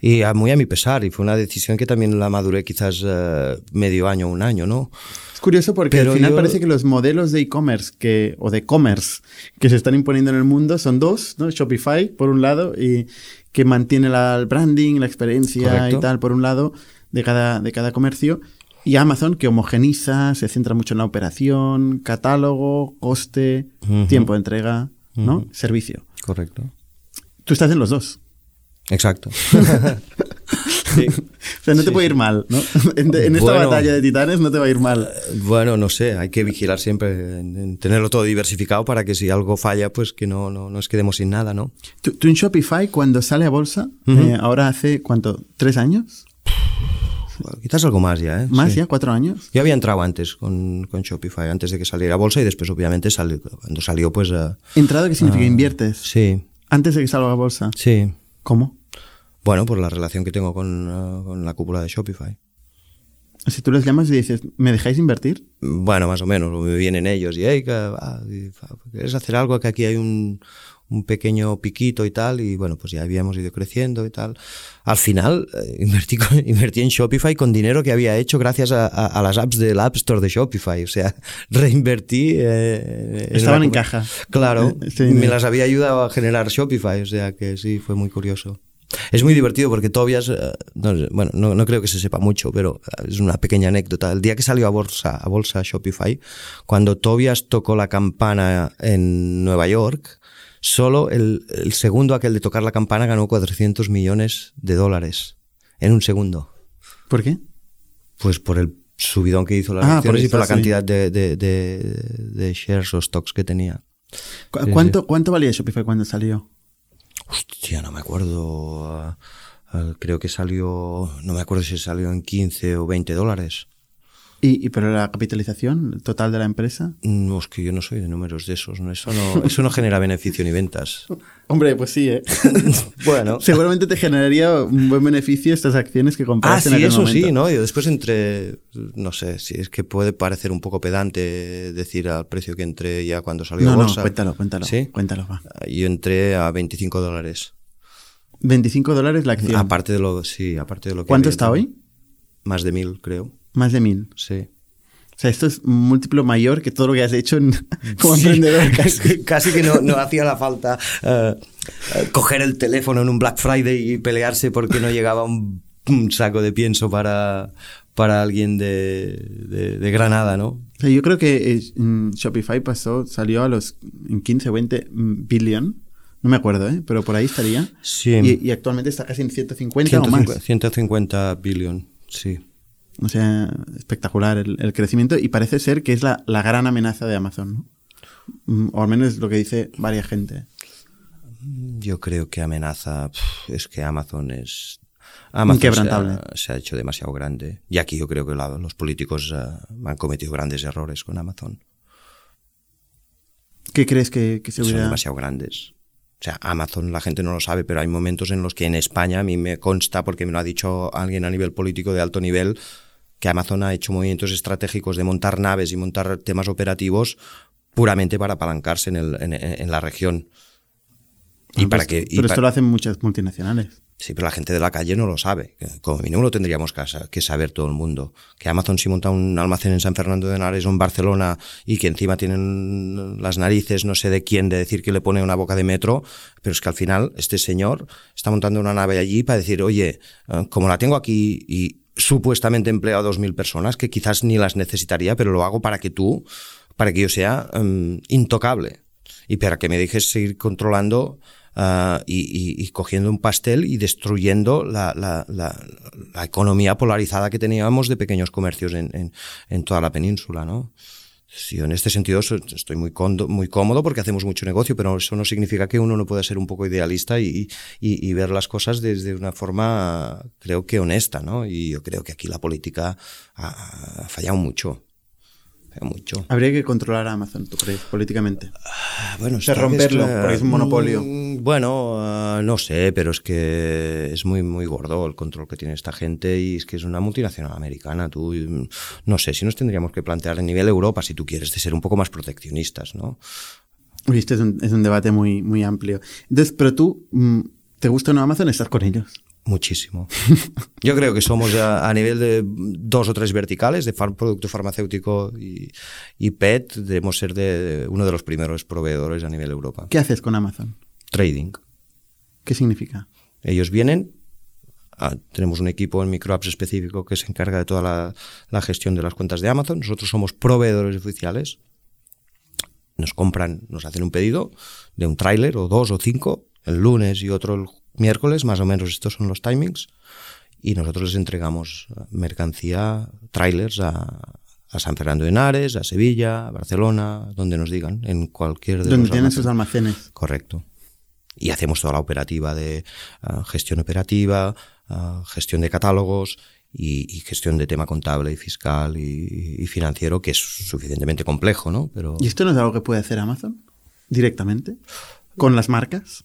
Y muy a mi pesar, y fue una decisión que también la maduré quizás uh, medio año, un año, ¿no? Es curioso porque al final parece que los modelos de e-commerce que, o de commerce que se están imponiendo en el mundo son dos, ¿no? Shopify, por un lado, y que mantiene la, el branding, la experiencia y tal, por un lado, de cada, de cada comercio. Y Amazon que homogeniza, se centra mucho en la operación, catálogo, coste, tiempo de entrega, ¿no? Servicio. Correcto. Tú estás en los dos. Exacto. O sea, no te puede ir mal, ¿no? En, esta batalla de titanes no te va a ir mal. Bueno, no sé, hay que vigilar siempre, en, tenerlo todo diversificado para que si algo falla, pues que no, no nos quedemos sin nada, ¿no? ¿Tú, en Shopify, cuando sale a bolsa, eh, ahora hace, ¿cuánto? ¿Tres años? Quizás algo más ya, ¿eh? ¿Más ya? ¿Cuatro años? Yo había entrado antes con, con, Shopify, antes de que saliera a bolsa y después, obviamente, salió, cuando salió, pues... Uh, ¿Entrado qué significa? ¿Inviertes? Sí. ¿Antes de que salga a bolsa? Sí. ¿Cómo? Bueno, por la relación que tengo con, con la cúpula de Shopify. Si tú les llamas y dices, ¿me dejáis invertir? Bueno, más o menos. Me vienen ellos y, hey, ¿quieres hacer algo? Que aquí hay un, un pequeño piquito y tal, y bueno, pues ya habíamos ido creciendo y tal. Al final, eh, invertí, invertí en Shopify con dinero que había hecho gracias a, las apps del App Store de Shopify. O sea, reinvertí. Eh, Estaban en, caja. Claro, eh, me las había ayudado a generar Shopify, o sea que sí, fue muy curioso. Es muy divertido porque Tobias, bueno, no, no, creo que se sepa mucho, pero es una pequeña anécdota. El día que salió a bolsa, a bolsa Shopify, cuando Tobias tocó la campana en Nueva York, Solo el, segundo, aquel de tocar la campana, ganó 400 millones de dólares en un segundo. ¿Por qué? pues por el subidón que hizo las ah, acciones y por la cantidad de, de, shares o stocks que tenía. ¿Cuánto, ¿Cuánto valía Shopify cuando salió? Hostia, no me acuerdo. creo que salió, no me acuerdo si salió en 15 o 20 dólares. ¿Y, pero la capitalización total de la empresa? No, es que yo no soy de números de esos. ¿no? Eso, no, eso no genera beneficio ni ventas. Hombre, pues sí, ¿eh? bueno. Seguramente te generaría un buen beneficio estas acciones que compraste ah, sí, eso sí, ¿no? Y después entre, no sé, si es que puede parecer un poco pedante decir al precio que entré ya cuando salió no, bolsa. No, cuéntalo, cuéntalo. ¿Sí? Cuéntalo, va. Yo entré a 25 dólares. 25 dólares la acción. Aparte de lo, sí, aparte de lo que. ¿Cuánto está hoy? Más de mil, creo. Más de mil. Sí. O sea, esto es múltiplo mayor que todo lo que has hecho como emprendedor. Casi, casi que no, no, hacía la falta uh, coger el teléfono en un Black Friday y pelearse porque no llegaba un, un saco de pienso para, para alguien de, de, de, Granada, ¿no? O sea, yo creo que eh, Shopify pasó, salió a los en 15 o 20 billion. No me acuerdo, ¿eh? pero por ahí estaría. Sí. Y, y actualmente está casi en 150, 150 o más. 150 billion, sí. O sea, espectacular el, el, crecimiento y parece ser que es la, la gran amenaza de Amazon, ¿no? O al menos es lo que dice varias gente. Yo creo que amenaza es que Amazon es Amazon Inquebrantable. Se ha, se ha, hecho demasiado grande. Y aquí yo creo que la, los políticos uh, han cometido grandes errores con Amazon. ¿Qué crees que, que se hubiera...? Son demasiado grandes. O sea, Amazon la gente no lo sabe, pero hay momentos en los que en España a mí me consta, porque me lo ha dicho alguien a nivel político de alto nivel, que Amazon ha hecho movimientos estratégicos de montar naves y montar temas operativos puramente para apalancarse en, el, en, en la región. Y Ah, para pues, que, y pero esto lo hacen muchas multinacionales. Sí, pero la gente de la calle no lo sabe. Como mínimo lo tendríamos que saber todo el mundo. Que Amazon si monta un almacén en San Fernando de Henares o en Barcelona y que encima tienen las narices no sé de quién de decir que le pone una boca de metro, pero es que al final este señor está montando una nave allí para decir, oye, eh, como la tengo aquí y supuestamente empleo a dos mil personas, que quizás ni las necesitaría, pero lo hago para que tú, para que yo sea em, intocable y para que me dejes seguir controlando ah, y, y- y cogiendo un pastel y destruyendo la, la- la- la economía polarizada que teníamos de pequeños comercios en, en- en toda la península, ¿no? Sí, en este sentido estoy muy, condo- muy cómodo porque hacemos mucho negocio, pero eso no significa que uno no pueda ser un poco idealista y, y- ver las cosas desde una forma, creo que honesta, ¿no? Y yo creo que aquí la política ha fallado mucho. Mucho. Habría que controlar a Amazon, ¿tú crees? Políticamente. Bueno, O sea, está- romperlo, que porque es un monopolio. Mm, Bueno, ah, no sé, pero es que es muy, muy gordo el control que tiene esta gente y es que es una multinacional americana. Tú, mm, no sé, si nos tendríamos que plantear a nivel Europa, si tú quieres, de ser un poco más proteccionistas, ¿no? Uy, este es un, es un debate muy, muy amplio. Entonces, pero tú, mm, ¿te gusta o no Amazon? Estás con ellos. Muchísimo. Yo creo que somos a, a nivel de dos o tres verticales, de far- producto farmacéutico y, y PET, debemos ser de, de uno de los primeros proveedores a nivel Europa. ¿Qué haces con Amazon? Trading. ¿Qué significa? Ellos vienen, ah, tenemos un equipo en microapps específico que se encarga de toda la, la gestión de las cuentas de Amazon. Nosotros somos proveedores oficiales. Nos compran, nos hacen un pedido de un tráiler o dos o cinco, el lunes y otro el miércoles, más o menos estos son los timings. Y nosotros les entregamos ah, mercancía, trailers a, a San Fernando de Henares, a Sevilla, a Barcelona, donde nos digan, en cualquier de Donde los tienen almacenes. sus almacenes. Correcto. Y hacemos toda la operativa de ah, gestión operativa, ah, gestión de catálogos y, y gestión de tema contable y fiscal y, y financiero, que es suficientemente complejo, ¿no? Pero ¿Y esto no es algo que puede hacer Amazon? Directamente. ¿Con las marcas?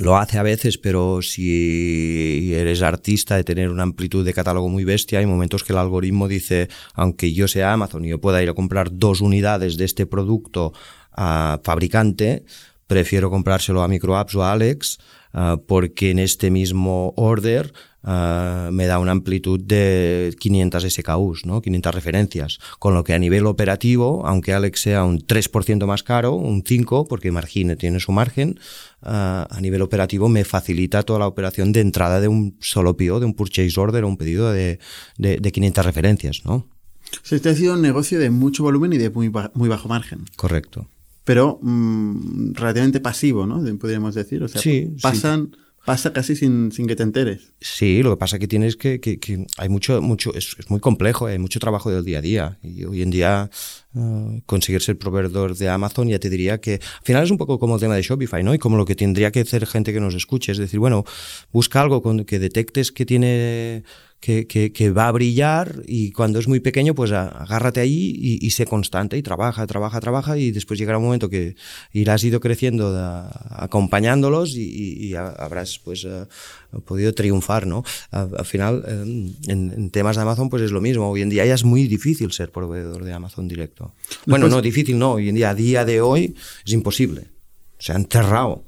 Lo hace a veces, pero si eres artista de tener una amplitud de catálogo muy bestia, hay momentos que el algoritmo dice, aunque yo sea Amazon y yo pueda ir a comprar dos unidades de este producto a fabricante, prefiero comprárselo a Microapps o a Alex ah, porque en este mismo order ah, me da una amplitud de 500 SKUs, ¿no? 500 referencias. Con lo que a nivel operativo, aunque Alex sea un 3% más caro, un 5%, porque Margine tiene su margen, a nivel operativo me facilita toda la operación de entrada de un solo PO, de un purchase order o un pedido de, de, de 500 referencias, ¿no? O sea, este ha sido un negocio de mucho volumen y de muy, ba- muy bajo margen. Correcto. Pero mm, relativamente pasivo, ¿no? Podríamos decir. O sea, Sí, sí. Pasa casi sin, sin que te enteres. Sí, lo que pasa que tienes que, que, que hay mucho, mucho, es, es, muy complejo, hay mucho trabajo del día a día. Y hoy en día uh, conseguir ser proveedor de Amazon ya te diría que al final es un poco como el tema de Shopify, ¿no? Y como lo que tendría que hacer gente que nos escuche, es decir, bueno, busca algo con que detectes que tiene que, que, que, va a brillar y cuando es muy pequeño, pues agárrate ahí y, y, sé constante y trabaja, trabaja, trabaja y después llegará un momento que irás ido creciendo acompañándolos y, y, habrás pues uh, podido triunfar, ¿no? Al, al final, um, en, en, temas de Amazon, pues es lo mismo. Hoy en día ya es muy difícil ser proveedor de Amazon directo. Bueno, pues, no, difícil no. Hoy en día, a día de hoy, es imposible. Se ha enterrado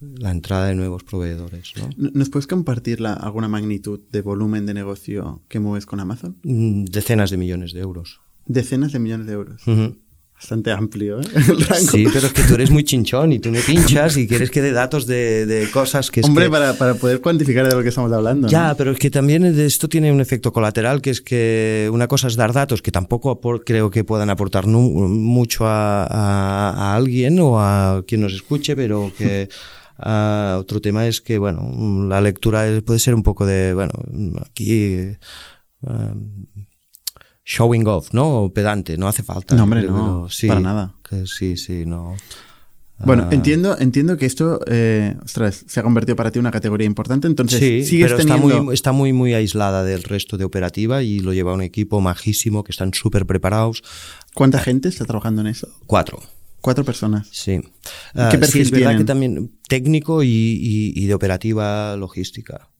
la entrada de nuevos proveedores. ¿no? ¿Nos puedes compartir la, alguna magnitud de volumen de negocio que mueves con Amazon? Mm, decenas de millones de euros. Decenas de millones de euros. Uh -huh. Bastante amplio, ¿eh? Sí, pero es que tú eres muy chinchón y tú me pinchas y quieres que dé datos de, de, cosas que... Es Hombre, que... Para, para, poder cuantificar de lo que estamos hablando. Ya, ¿no? pero es que también esto tiene un efecto colateral, que es que una cosa es dar datos que tampoco creo que puedan aportar mucho a, a, a alguien o a quien nos escuche, pero que... Uh, otro tema es que, bueno, la lectura puede ser un poco de, bueno, aquí uh, showing off, ¿no? O pedante, no hace falta. No, hombre, no, sí, para nada. Que sí, sí, no. Bueno, uh, entiendo, entiendo que esto, eh, ostras, se ha convertido para ti en una categoría importante, entonces sí, sigues pero teniendo... está muy, está muy, muy aislada del resto de operativa y lo lleva un equipo majísimo que están súper preparados. ¿Cuánta gente está trabajando en eso? Cuatro. Cuatro personas. Sí. ¿Qué perfil sí, es verdad tienen? que también técnico y, y, y de operativa logística.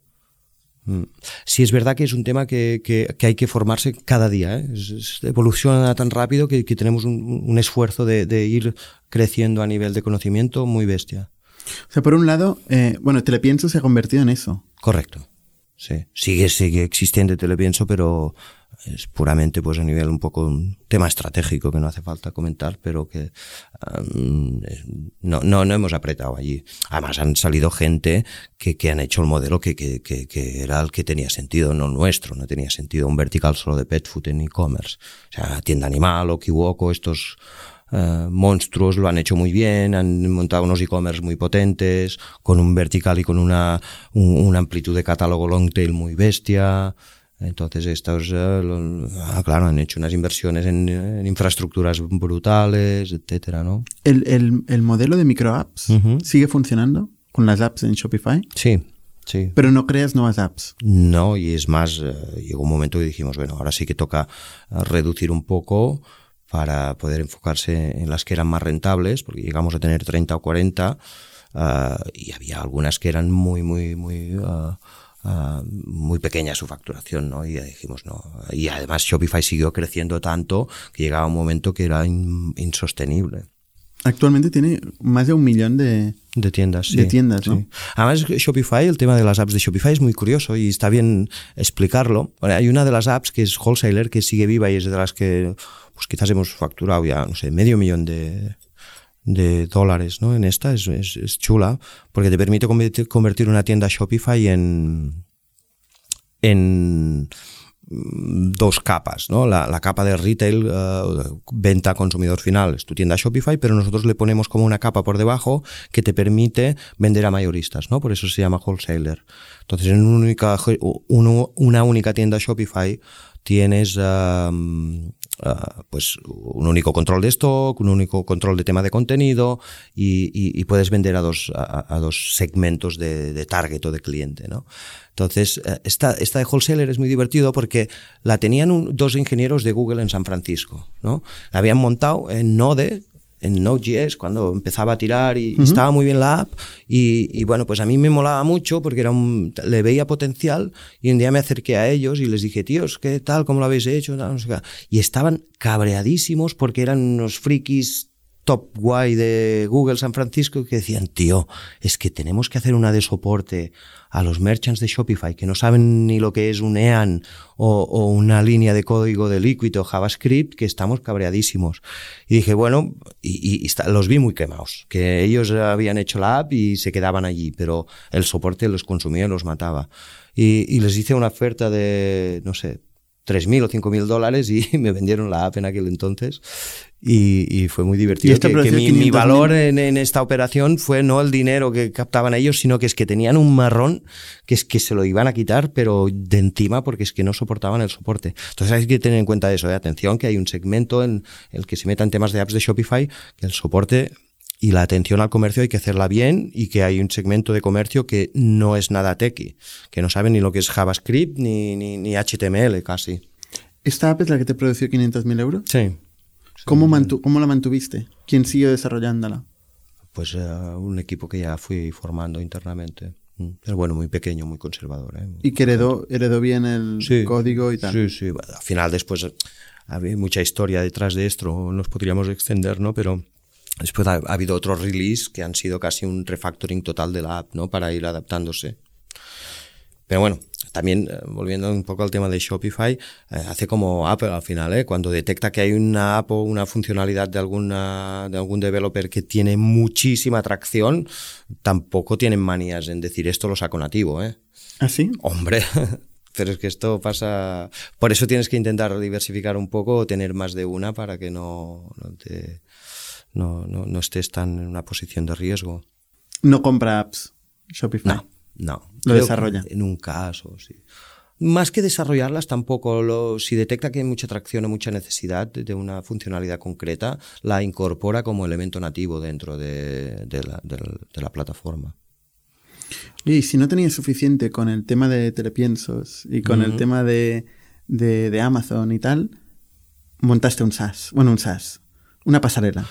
Mm. Sí, es verdad que es un tema que, que, que hay que formarse cada día. ¿eh? Es, es, evoluciona tan rápido que, que tenemos un, un esfuerzo de, de, ir creciendo a nivel de conocimiento muy bestia. O sea, por un lado, eh, bueno, Telepienso se ha convertido en eso. Correcto. Sí. Sigue, sigue existente Telepienso, pero es puramente pues a nivel un poco un tema estratégico que no hace falta comentar, pero que um, no, no, no hemos apretado allí. Además han salido gente que, que han hecho el modelo que, que, que, era el que tenía sentido, no nuestro, no tenía sentido un vertical solo de pet food en e-commerce. O sea, tienda animal o Kiwoko, estos Uh, monstruos lo han hecho muy bien, han montado unos e-commerce muy potentes, con un vertical y con una, un, una amplitud de catálogo long tail muy bestia. Entonces, estos, lo, ah, claro, han hecho unas inversiones en, en, infraestructuras brutales, etcétera, ¿no? ¿El, el, el modelo de microapps Uh -huh. sigue funcionando con las apps en Shopify? Sí, sí. Pero no creas nuevas apps. No, y es más, uh, llegó un momento que dijimos, bueno, ahora sí que toca reducir un poco para poder enfocarse en las que eran más rentables, porque llegamos a tener 30 o 40 uh, y había algunas que eran muy, muy, muy... Uh, Uh, muy pequeña su facturación, ¿no? Y ya dijimos, no. Y además Shopify siguió creciendo tanto que llegaba un momento que era in, insostenible. Actualmente tiene más de un millón de, de tiendas. Sí, de tiendas, ¿no? Sí. Además, Shopify, el tema de las apps de Shopify es muy curioso y está bien explicarlo. Bueno, hay una de las apps que es Wholesaler que sigue viva y es de las que pues quizás hemos facturado ya, no sé, medio millón de, de dólares ¿no? en esta es, es, chula porque te permite convertir una tienda Shopify en en dos capas, ¿no? La, la capa de retail, uh, venta consumidor final, es tu tienda Shopify, pero nosotros le ponemos como una capa por debajo que te permite vender a mayoristas, ¿no? Por eso se llama wholesaler. Entonces, en una única, una única tienda Shopify tienes uh, uh, pues un único control de stock, un único control de tema de contenido y, puedes vender a dos, a, dos segmentos de, target o de cliente, ¿no? Entonces, esta, esta de wholesaler es muy divertido porque la tenían dos ingenieros de Google en San Francisco, ¿no? La habían montado en Node, en Node.js cuando empezaba a tirar y, uh -huh. estaba muy bien la app y, y, bueno, pues a mí me molaba mucho porque era un, le veía potencial y un día me acerqué a ellos y les dije, tíos, ¿qué tal? ¿Cómo lo habéis hecho? Y estaban cabreadísimos porque eran unos frikis top guay de Google San Francisco que decían, tío, es que tenemos que hacer una de soporte a los merchants de Shopify que no saben ni lo que es un EAN o, una línea de código de Liquid o JavaScript que estamos cabreadísimos. Y dije, bueno, y, los vi muy quemados, que ellos habían hecho la app y se quedaban allí, pero el soporte los consumía y los mataba. Y les hice una oferta de, no sé, 3.000 o 5.000 dólares y me vendieron la app en aquel entonces. Y, fue muy divertido. que, mi, valor en, esta operación fue no el dinero que captaban ellos, sino que es que tenían un marrón que es que se lo iban a quitar, pero de encima porque es que no soportaban el soporte. Entonces hay que tener en cuenta eso, de ¿eh? atención, que hay un segmento en el que se metan temas de apps de Shopify, que el soporte y la atención al comercio hay que hacerla bien y que hay un segmento de comercio que no es nada techy, que no sabe ni lo que es JavaScript ni, ni, ni HTML casi. ¿Esta app es la que te produjo 500.000 euros? Sí. ¿Cómo, ¿Cómo la mantuviste? ¿Quién siguió desarrollándola? Pues eh, un equipo que ya fui formando internamente. Mm. Pero bueno, muy pequeño, muy conservador. ¿eh? ¿Y que heredó, heredó bien el código y tal? Sí, sí. Al final después había mucha historia detrás de esto, nos podríamos extender, ¿no? Pero después ha, ha, habido otros release que han sido casi un refactoring total de la app, ¿no? Para ir adaptándose. Pero bueno, también, eh, volviendo un poco al tema de Shopify, eh, hace como Apple al final, ¿eh? cuando detecta que hay una app o una funcionalidad de, alguna, de algún developer que tiene muchísima atracción, tampoco tienen manías en decir esto lo saco nativo. ¿eh? ¿Ah, sí? Hombre. Pero es que esto pasa. Por eso tienes que intentar diversificar un poco o tener más de una para que no, no, te, no, no, no estés tan en una posición de riesgo. No compra apps Shopify. No. No. Lo desarrolla. En un caso, sí. Más que desarrollarlas, tampoco lo, si detecta que hay mucha atracción o mucha necesidad de una funcionalidad concreta, la incorpora como elemento nativo dentro de, la, plataforma. Y si no tenías suficiente con el tema de telepiensos y con el tema de, de Amazon y tal, montaste un SaaS, bueno, un SaaS, una pasarela.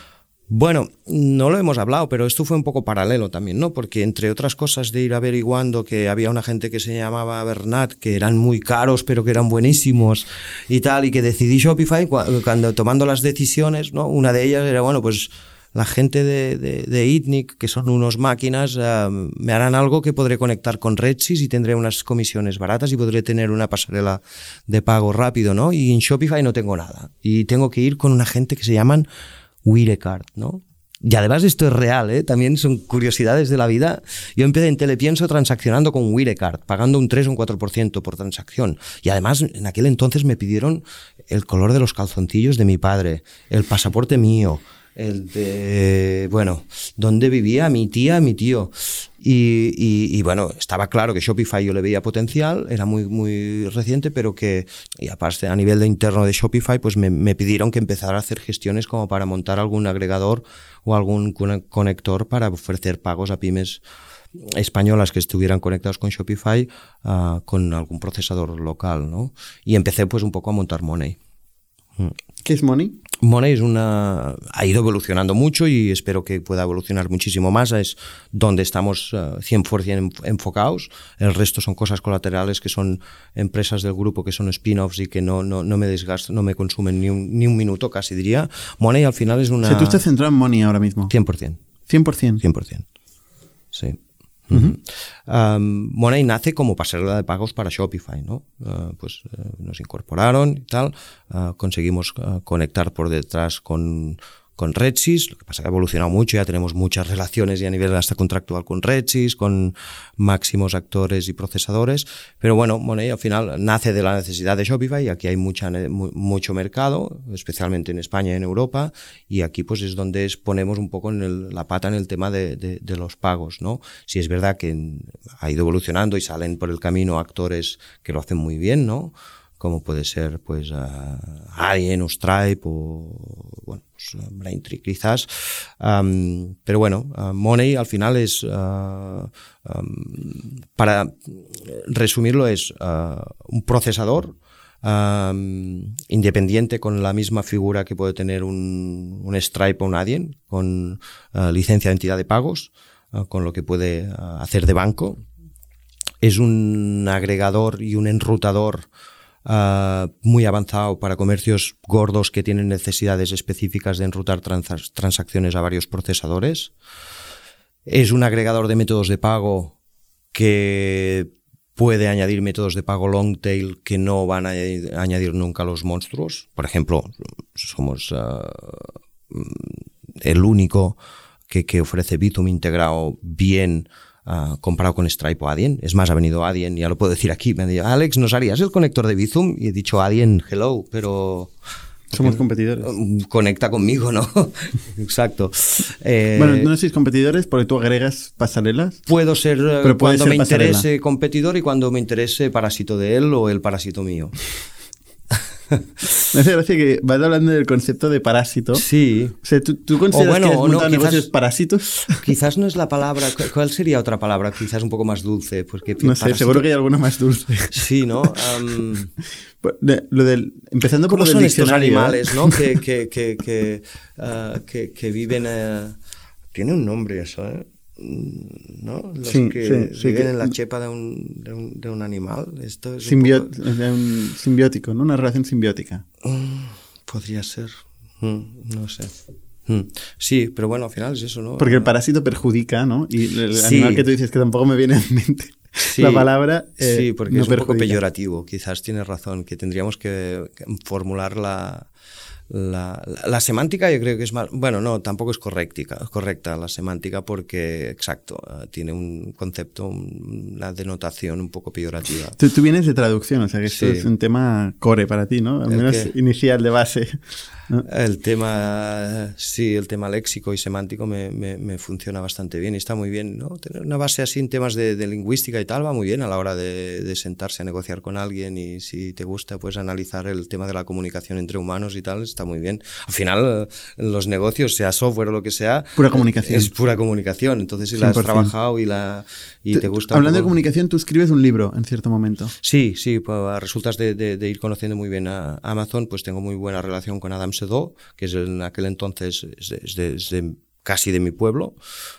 Bueno, no lo hemos hablado, pero esto fue un poco paralelo también, ¿no? Porque entre otras cosas de ir averiguando que había una gente que se llamaba Bernat, que eran muy caros, pero que eran buenísimos y tal, y que decidí Shopify cuando tomando las decisiones, ¿no? Una de ellas era, bueno, pues la gente de, de, ITNIC, que son unos máquinas, eh, me harán algo que podré conectar con Redsys y tendré unas comisiones baratas y podré tener una pasarela de pago rápido, ¿no? Y en Shopify no tengo nada. Y tengo que ir con una gente que se llaman Wirecard, ¿no? Y además esto es real, ¿eh? también son curiosidades de la vida. Yo empecé en Telepienso transaccionando con Wirecard, pagando un 3 o un 4% por transacción. Y además en aquel entonces me pidieron el color de los calzoncillos de mi padre, el pasaporte mío, el de, bueno, dónde vivía mi tía, mi tío. Y, bueno, estaba claro que Shopify yo le veía potencial, era muy, muy reciente, pero que, y aparte a nivel de interno de Shopify, pues me, pidieron que empezara a hacer gestiones como para montar algún agregador o algún conector para ofrecer pagos a pymes españolas que estuvieran conectados con Shopify ah, con algún procesador local, ¿no? Y empecé pues un poco a montar Money. ¿Qué es Money? Money es una, ha ido evolucionando mucho y espero que pueda evolucionar muchísimo más. Es donde estamos 100% eh, enfocados. El resto son cosas colaterales que son empresas del grupo que son spin-offs y que no, no, no me desgastan, no me consumen ni un, ni un minuto, casi diría. Money al final es una. O sea, tú estás centrado en Money ahora mismo. 100%. 100%. 100%. Sí. Money nace como pasarela de pagos para Shopify, ¿no? Ah, pues eh, nos incorporaron y tal, ah, conseguimos ah, conectar por detrás con con Redsys, lo que pasa que ha evolucionado mucho, ya tenemos muchas relaciones y a nivel hasta contractual con Redsys, con máximos actores y procesadores, pero bueno, Money al final nace de la necesidad de Shopify y aquí hay mucha, mucho mercado, especialmente en España y en Europa, y aquí pues es donde ponemos un poco en la pata en el tema de, de, los pagos, ¿no? Si es verdad que ha ido evolucionando y salen por el camino actores que lo hacen muy bien, ¿no? como puede ser pues uh, Alien o Stripe o bueno, pues, Braintree quizás. pero bueno, Money al final es, para resumirlo, es un procesador independiente con la misma figura que puede tener un, un Stripe o un Adyen, con licencia de entidad de pagos, con lo que puede hacer de banco. Es un agregador y un enrutador Ah, muy avanzado para comercios gordos que tienen necesidades específicas de enrutar transacciones a varios procesadores. Es un agregador de métodos de pago que puede añadir métodos de pago long tail que no van a añadir nunca los monstruos. Por ejemplo, somos ah, el único que, ofrece Bitum integrado bien ah, comparado con Stripe o Adyen. Es más, ha venido Adyen, ya lo puedo decir aquí. Me han dicho, Alex, ¿nos harías el conector de Bizum? Y he dicho Adyen, hello, pero somos competidores. Mm, conecta conmigo, ¿no? Exacto. Eh, bueno, no sois competidores porque tú agregas pasarelas. Puedo ser eh, cuando me interese competidor y cuando me interese parásito de él o el parásito mío. Me hace gracia que vas hablando del concepto de parásito. Sí. O sea, ¿tú, consideras que no, negocios parásitos? Quizás no es la palabra. ¿Cuál sería otra palabra? Quizás un poco más dulce. Porque no sé, seguro que hay alguna más dulce. Sí, ¿no? Pues, lo del, empezando por lo del son estos animales, ¿no? que, que, que, que, uh, que, viven... Uh, tiene un nombre eso, ¿eh? Mm, ¿no? Los que viven en la chepa de un, de un, de un animal. Esto es un, simbiótico, ¿no? Una relación simbiótica. Mm, podría ser. Mm, no sé. Sí, pero bueno, al final es eso, ¿no? Porque el parásito perjudica, ¿no? Y el animal que tú dices que tampoco me viene en mente la palabra. Eh, sí, porque es un poco peyorativo. Quizás tienes razón, que tendríamos que formular la, la, la, semántica yo creo que es más, bueno, no, tampoco es correcta, correcta la semántica porque, exacto, eh, tiene un concepto, una denotación un poco peyorativa. Tú, tú vienes de traducción, o sea que esto es un tema core para ti, ¿no? Al menos inicial de base. El tema, sí, el tema léxico y semántico me, me, funciona bastante bien y está muy bien, ¿no? Tener una base así en temas de, lingüística y tal va muy bien a la hora de, de, sentarse a negociar con alguien y si te gusta, pues analizar el tema de la comunicación entre humanos y tal, está muy bien. Al final, los negocios, sea software o lo que sea, pura comunicación. es pura comunicación. Entonces, si la has trabajado y, la, y te, gusta... Hablando de comunicación, tú escribes un libro en cierto momento. Sí, sí, pues, resultas de, de, ir conociendo muy bien a Amazon, pues tengo muy buena relación con Adam Sedó, que es en aquel entonces es de, casi de mi pueblo.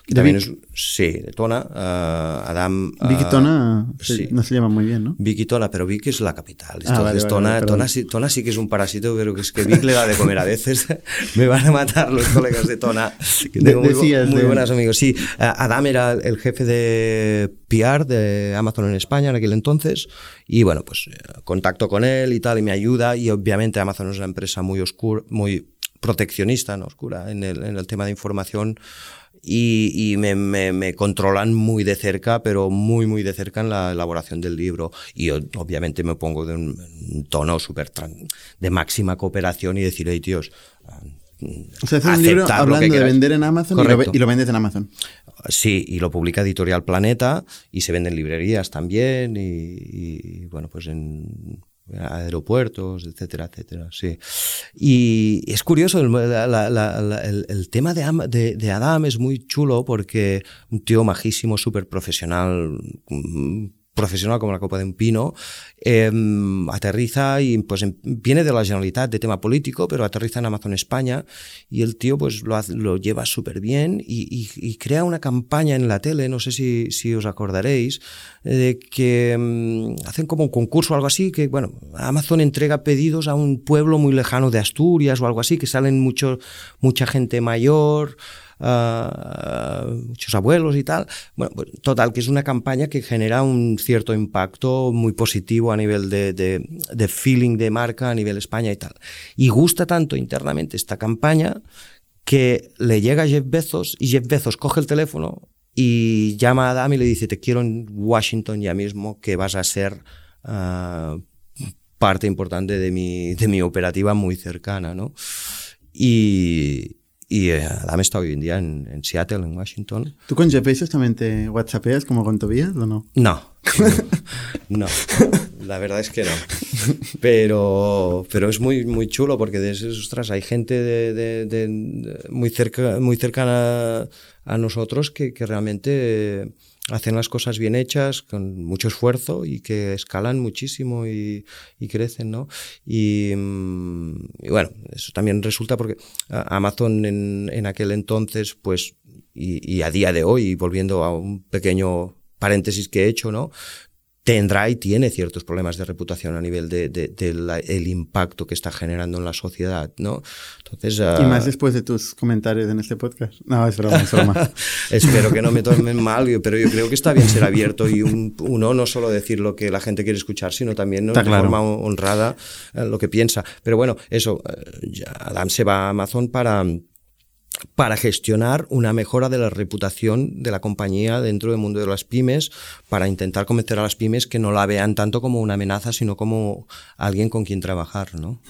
Que también es, sí, de Tona. Uh, Adam. Uh, Vic y Tona sí. no se llama muy bien, ¿no? Vic y Tona, pero Vic es la capital. Ah, entonces, Tona, Tona, sí, Tona, sí, que es un parásito, pero que es que Vic le da de comer a veces. Me van a matar los colegas de Tona. Que tengo muy, muy buenos amigos. Sí, Adam era el jefe de PR de Amazon en España en aquel entonces. Y bueno, pues eh, contacto con él y tal, y me ayuda. Y obviamente Amazon es una empresa muy oscura, muy proteccionista, ¿no? oscura, en el, en el tema de información y, y me, me, me, controlan muy de cerca, pero muy, muy de cerca en la elaboración del libro. Y obviamente me pongo de un, tono súper de máxima cooperación y decir, hey, tíos, haces un libro hablando de vender en Amazon y lo, y lo, vendes en Amazon. Sí, y lo publica Editorial Planeta y se vende en librerías también y, y bueno, pues en aeropuertos, etcétera, etcétera, sí. Y es curioso, el, el, tema de, de, Adam es muy chulo porque un tío majísimo, súper profesional, profesional como la copa de un pino, em, aterriza y pues em, viene de la Generalitat de tema político, pero aterriza en Amazon España y el tío pues lo, lo lleva súper bien y, crea una campaña en la tele, no sé si, si os acordaréis, de que em, hacen como un concurso o algo así, que bueno, Amazon entrega pedidos a un pueblo muy lejano de Asturias o algo así, que salen mucho, mucha gente mayor, muchos abuelos y tal. Bueno, pues, total, que es una campaña que genera un cierto impacto muy positivo a nivel de, de, feeling de marca, a nivel España y tal. Y gusta tanto internamente esta campaña que le llega a Jeff Bezos y Jeff Bezos coge el teléfono y llama a Adam y le dice, te quiero en Washington ya mismo, que vas a ser ah, parte importante de mi, de mi operativa muy cercana, ¿no? Y, y eh, Adam está hoy en día en, Seattle, en Washington. ¿Tú con Jeff Bezos también te whatsappeas como con Tobias o no? No. No, la verdad es que no. Pero, pero es muy, muy chulo porque de ostras, hay gente de, muy, cerca, muy cercana a nosotros que, que realmente hacen las cosas bien hechas, con mucho esfuerzo y que escalan muchísimo y, crecen, ¿no? Mm, y, bueno, eso también resulta porque Amazon en, en aquel entonces, pues, y, y, a día de hoy, volviendo a un pequeño paréntesis que he hecho, ¿no? Tendrá y tiene ciertos problemas de reputación a nivel del de, el impacto que está generando en la sociedad, ¿no? Entonces, y más después de tus comentarios en este podcast. No, es broma, es broma. Espero que no me tomen mal, pero yo creo que está bien ser abierto y uno no solo decir lo que la gente quiere escuchar, sino también de forma honrada eh, lo que piensa. Pero bueno, eso, eh, Adam se va a Amazon para para gestionar una mejora de la reputación de la compañía dentro del mundo de las pymes, para intentar convencer a las pymes que no la vean tanto como una amenaza, sino como alguien con quien trabajar, ¿no?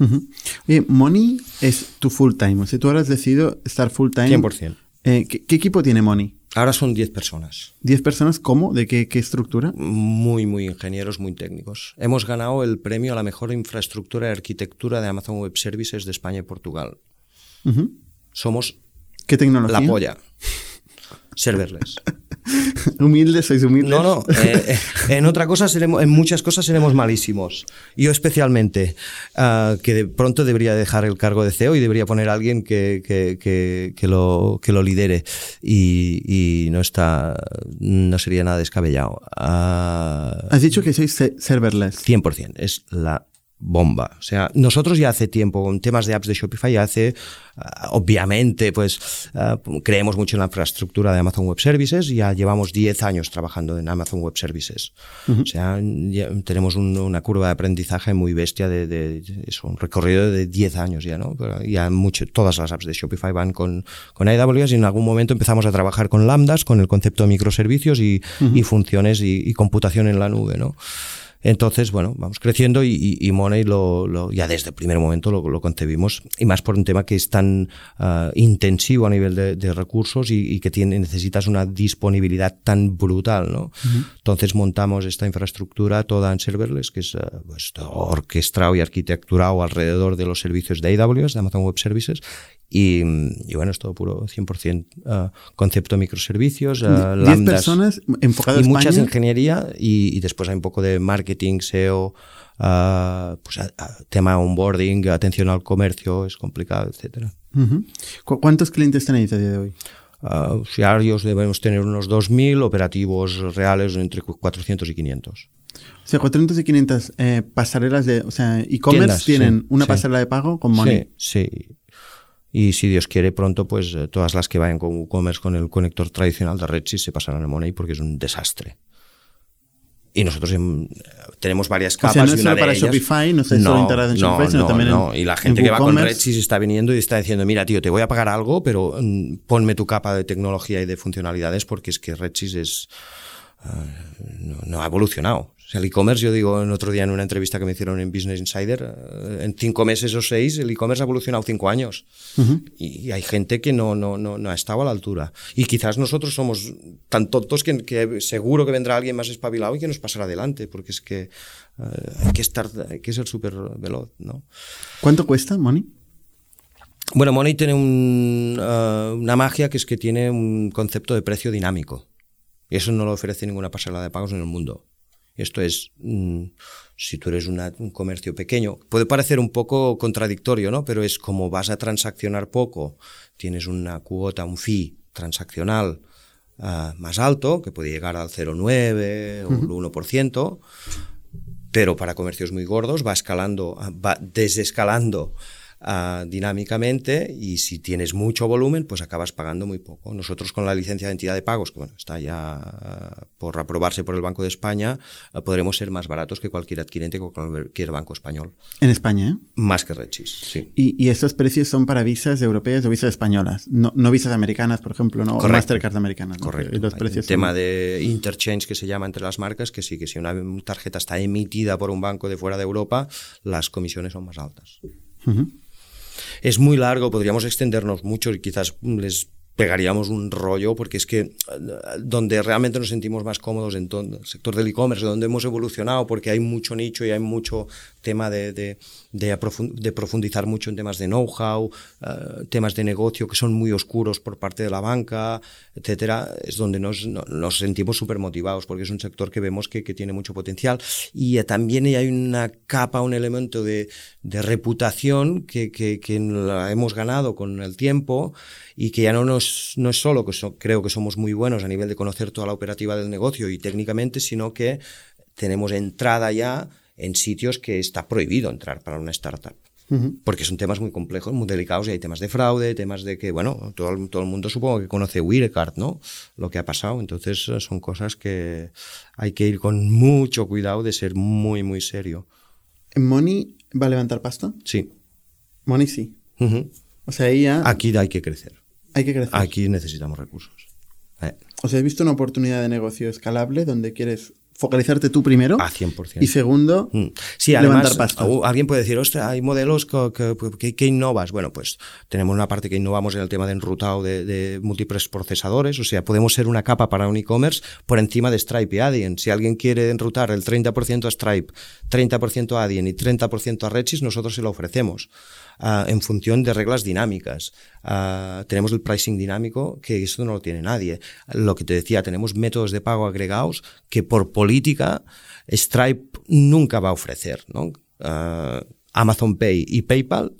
Oye, Money es tu full time, o sea, tú ahora has decidido estar full time. 100%. Eh, ¿qué, qué equipo tiene Money? Ahora son 10 personas. ¿10 personas cómo? ¿De qué, qué, estructura? Muy, muy ingenieros, muy técnicos. Hemos ganado el premio a la mejor infraestructura de arquitectura de Amazon Web Services de España y Portugal. Uh -huh. Somos ¿Qué tecnología? la polla. Serverless. humildes, sois humildes. No, no. Eh, en otra cosa seremos, en muchas cosas seremos malísimos. Yo especialmente, uh, que de pronto debería dejar el cargo de CEO y debería poner a alguien que, que, que, que lo, que lo lidere. Y, y, no está, no sería nada descabellado. Uh, Has dicho que sois serverless. 100%. Es la bomba. O sea, nosotros ya hace tiempo, con temas de apps de Shopify, ya hace, uh, obviamente, pues uh, creemos mucho en la infraestructura de Amazon Web Services, ya llevamos 10 años trabajando en Amazon Web Services. Uh -huh. O sea, tenemos un, una curva de aprendizaje muy bestia de, de, de, eso, un recorrido de 10 años ya, ¿no? Pero ya mucho, todas las apps de Shopify van con, con AWS y en algún momento empezamos a trabajar con lambdas, con el concepto de microservicios y, -huh. y funciones y, y computación en la nube, ¿no? Entonces, bueno, vamos creciendo y, y, y Money lo, lo, ya desde el primer momento lo, lo, concebimos, y más por un tema que es tan uh, intensivo a nivel de, de recursos y, y, que tiene, necesitas una disponibilidad tan brutal, ¿no? Uh -huh. Entonces montamos esta infraestructura toda en serverless, que es uh, pues, orquestado y arquitecturado alrededor de los servicios de AWS, de Amazon Web Services, y, y, bueno, es todo puro 100% uh, concepto de microservicios, uh, lambdas. personas enfocadas Y muchas ingeniería y, y, después hay un poco de marketing, SEO, uh, pues, tema onboarding, atención al comercio, es complicado, etcétera. Uh -huh. ¿Cu ¿Cuántos clientes tenéis a día de hoy? Uh, usuarios debemos tener unos 2.000, operativos reales entre 400 y 500. O sea, 400 y 500 eh, pasarelas de, o sea, e-commerce tienen sí, una sí. pasarela de pago con Money. Sí, sí y si Dios quiere pronto, pues eh, todas las que vayan con WooCommerce con el conector tradicional de Redshift se pasarán a Money porque es un desastre. Y nosotros en, tenemos varias capas. O sea, no es solo para ellas, Shopify, no es solo integrado en Shopify, no, sino también no. en Y la gente que va con Redshift está viniendo y está diciendo, mira, tío, te voy a pagar algo, pero mm, ponme tu capa de tecnología y de funcionalidades porque es que Redshift es... Uh, no, no ha evolucionado. O sea, el e-commerce, yo digo en otro día en una entrevista que me hicieron en Business Insider, uh, en cinco meses o seis, el e-commerce ha evolucionado cinco años. Uh -huh. y, y, hay gente que no, no, no, no, ha estado a la altura. Y quizás nosotros somos tan tontos que, que, seguro que vendrá alguien más espabilado y que nos pasará adelante, porque es que uh, hay que estar, hay que ser súper veloz, ¿no? ¿Cuánto cuesta Money? Bueno, Money tiene un, una magia que es que tiene un concepto de precio dinámico. Y eso no lo ofrece ninguna pasarela de pagos en el mundo. Esto es, mmm, si tú eres una, un comercio pequeño, puede parecer un poco contradictorio, ¿no? Pero es como vas a transaccionar poco, tienes una cuota, un fee transaccional uh, más alto, que puede llegar al 0,9 o el 1%, pero para comercios muy gordos va escalando, va desescalando uh, dinámicamente y si tienes mucho volumen, pues acabas pagando muy poco. Nosotros con la licencia de entidad de pagos, que bueno, está ya uh, por aprobarse por el Banco de España, uh, podremos ser más baratos que cualquier adquirente o cualquier banco español. En España, ¿eh? Más que Redshift, sí. ¿Y, y estos precios son para visas europeas o visas españolas? No, no visas americanas, por ejemplo, ¿no? Correcto. O Mastercard americanas. ¿no? Correcto. Y los precios el tema son... de interchange que se llama entre las marcas, que sí, que si una tarjeta está emitida por un banco de fuera de Europa, las comisiones son más altas. Uh -huh es muy largo, podríamos extendernos mucho y quizás les pegaríamos un rollo porque es que donde realmente nos sentimos más cómodos en todo el sector del e-commerce, donde hemos evolucionado porque hay mucho nicho y hay mucho tema de, de, de, profundizar mucho en temas de know-how, uh, temas de negocio que son muy oscuros por parte de la banca, etcétera, es donde nos, nos sentimos súper motivados porque es un sector que vemos que, que tiene mucho potencial. Y uh, también hay una capa, un elemento de reputación que, que, que la hemos ganado con el tiempo y que ya no, nos, no es solo que so, creo que somos muy buenos a nivel de conocer toda la operativa del negocio y técnicamente, sino que tenemos entrada ya en sitios que está prohibido entrar para una startup. Uh -huh. Porque son temas muy complejos, muy delicados y hay temas de fraude, temas de que, bueno, todo, todo el mundo supongo que conoce Wirecard, ¿no? Lo que ha pasado. Entonces son cosas que hay que ir con mucho cuidado de ser muy, muy serio. ¿Money va a levantar pasta? Sí. Money sí. Uh -huh. O sea, ella... Aquí hay que crecer. Hay que crecer. Aquí necesitamos recursos. Eh. O sea, ¿has visto una oportunidad de negocio escalable donde quieres focalizarte tú primero. A 100%. Y segundo, mm. sí, levantar pasta. Alguien puede decir, ostras, hay modelos que, que, innovas. Bueno, pues tenemos una parte que innovamos en el tema de enrutado de, de múltiples procesadores. O sea, podemos ser una capa para un e-commerce por encima de Stripe y Adyen. Si alguien quiere enrutar el 30% a Stripe, 30% a Adyen y 30% a Redshift, nosotros se lo ofrecemos. Ah, en función de reglas dinámicas. Ah, tenemos el pricing dinámico, que eso no lo tiene nadie. Lo que te decía, tenemos métodos de pago agregados que por política Stripe nunca va a ofrecer. Ah, Amazon Pay y PayPal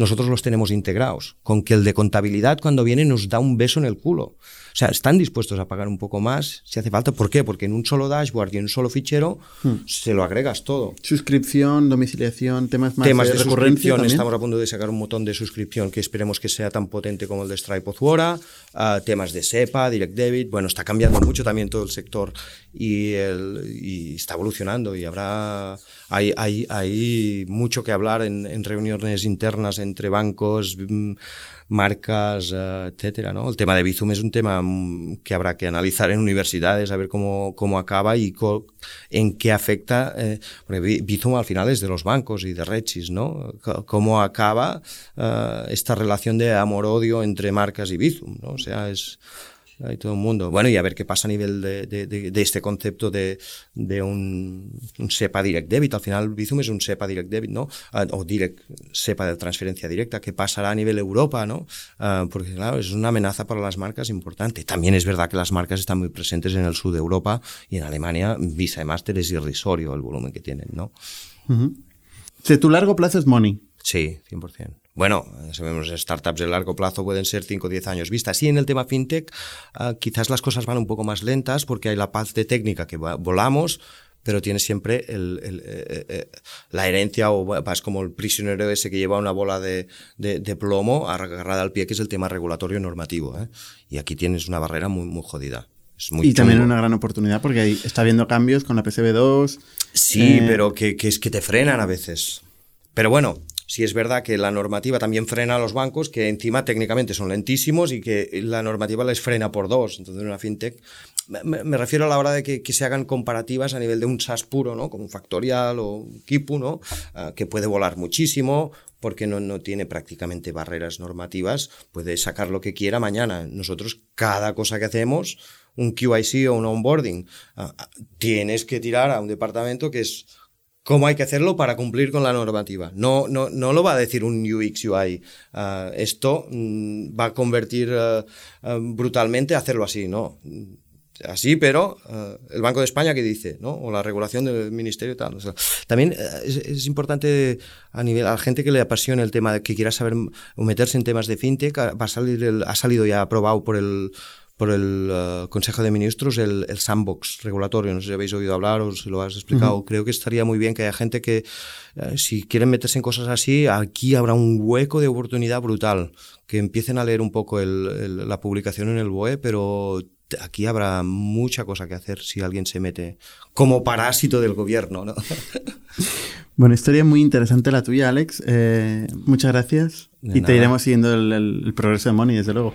nosotros los tenemos integrados, con que el de contabilidad cuando viene nos da un beso en el culo. O sea, están dispuestos a pagar un poco más si hace falta. ¿Por qué? Porque en un solo dashboard y en un solo fichero hmm. se lo agregas todo. Suscripción, domiciliación, temas más temas de, suscripción. Estamos a punto de sacar un botón de suscripción que esperemos que sea tan potente como el de Stripe o Zuora. Ah, temas de SEPA, Direct Debit. Bueno, está cambiando mucho también todo el sector y, el, está evolucionando y habrá hay, hay, hay mucho que hablar en, en reuniones internas entre bancos. Mm, marcas, eh, etcétera, ¿no? El tema de Bizum es un tema mm, que habrá que analizar en universidades, a ver cómo, cómo acaba y en qué afecta, eh, porque Bizum al final es de los bancos y de Rechis, ¿no? cómo acaba eh, esta relación de amor-odio entre marcas y Bizum, ¿no? O sea, es hay todo el mundo. Bueno, y a ver qué pasa a nivel de, de, de, este concepto de, un, un, SEPA Direct Debit. Al final, Bizum es un SEPA Direct Debit, ¿no? Ah, o direct, SEPA de transferencia directa. ¿Qué pasará a nivel Europa, no? Ah, porque, claro, es una amenaza para las marcas importante. También es verdad que las marcas están muy presentes en el sur de Europa y en Alemania Visa y Master es irrisorio el volumen que tienen, ¿no? De tu largo plazo es money. Sí, 100%. Bueno, sabemos, startups de largo plazo pueden ser 5 o 10 años vistas. Sí, en el tema fintech ah, quizás las cosas van un poco más lentas porque hay la paz de técnica que volamos, pero tienes siempre el, eh, eh, la herencia o vas como el prisionero ese que lleva una bola de, de, plomo agarrada al pie, que es el tema regulatorio normativo. ¿eh? Y aquí tienes una barrera muy, muy jodida. y también una gran oportunidad porque ahí está habiendo cambios con la PSB2. Sí, pero que, que, es que te frenan a veces. Pero bueno, si es verdad que la normativa también frena a los bancos, que encima técnicamente son lentísimos y que la normativa les frena por dos. Entonces, una fintech, me, refiero a la hora de que, se hagan comparativas a nivel de un SaaS puro, ¿no? Como un Factorial o Kipu, ¿no? Ah, que puede volar muchísimo, porque no, no, tiene prácticamente barreras normativas, puede sacar lo que quiera mañana. Nosotros, cada cosa que hacemos, un QIC o un onboarding, ah, ah, tienes que tirar a un departamento que es cómo hay que hacerlo para cumplir con la normativa. No, no, no lo va a decir un UX UI. Ah, esto mm, va a convertir uh, brutalmente a hacerlo así, ¿no? Así, pero el Banco de España que dice, ¿no? O la regulación del ministerio tal. también es, importante a nivel a la gente que le apasiona el tema, que quiera saber o meterse en temas de fintech, va a salir ha salido ya aprobado por el por el eh, Consejo de Ministros el, sandbox regulatorio. No sé si habéis oído hablar o si lo has explicado. Creo que estaría muy bien que haya gente que, eh, si quieren meterse en cosas así, aquí habrá un hueco de oportunidad brutal. Que empiecen a leer un poco la publicación en el BOE, pero aquí habrá mucha cosa que hacer si alguien se mete como parásito del gobierno. ¿no? Bueno, historia muy interesante la tuya, Alex. Eh, muchas gracias. y te iremos siguiendo el, el progreso de Money, desde luego.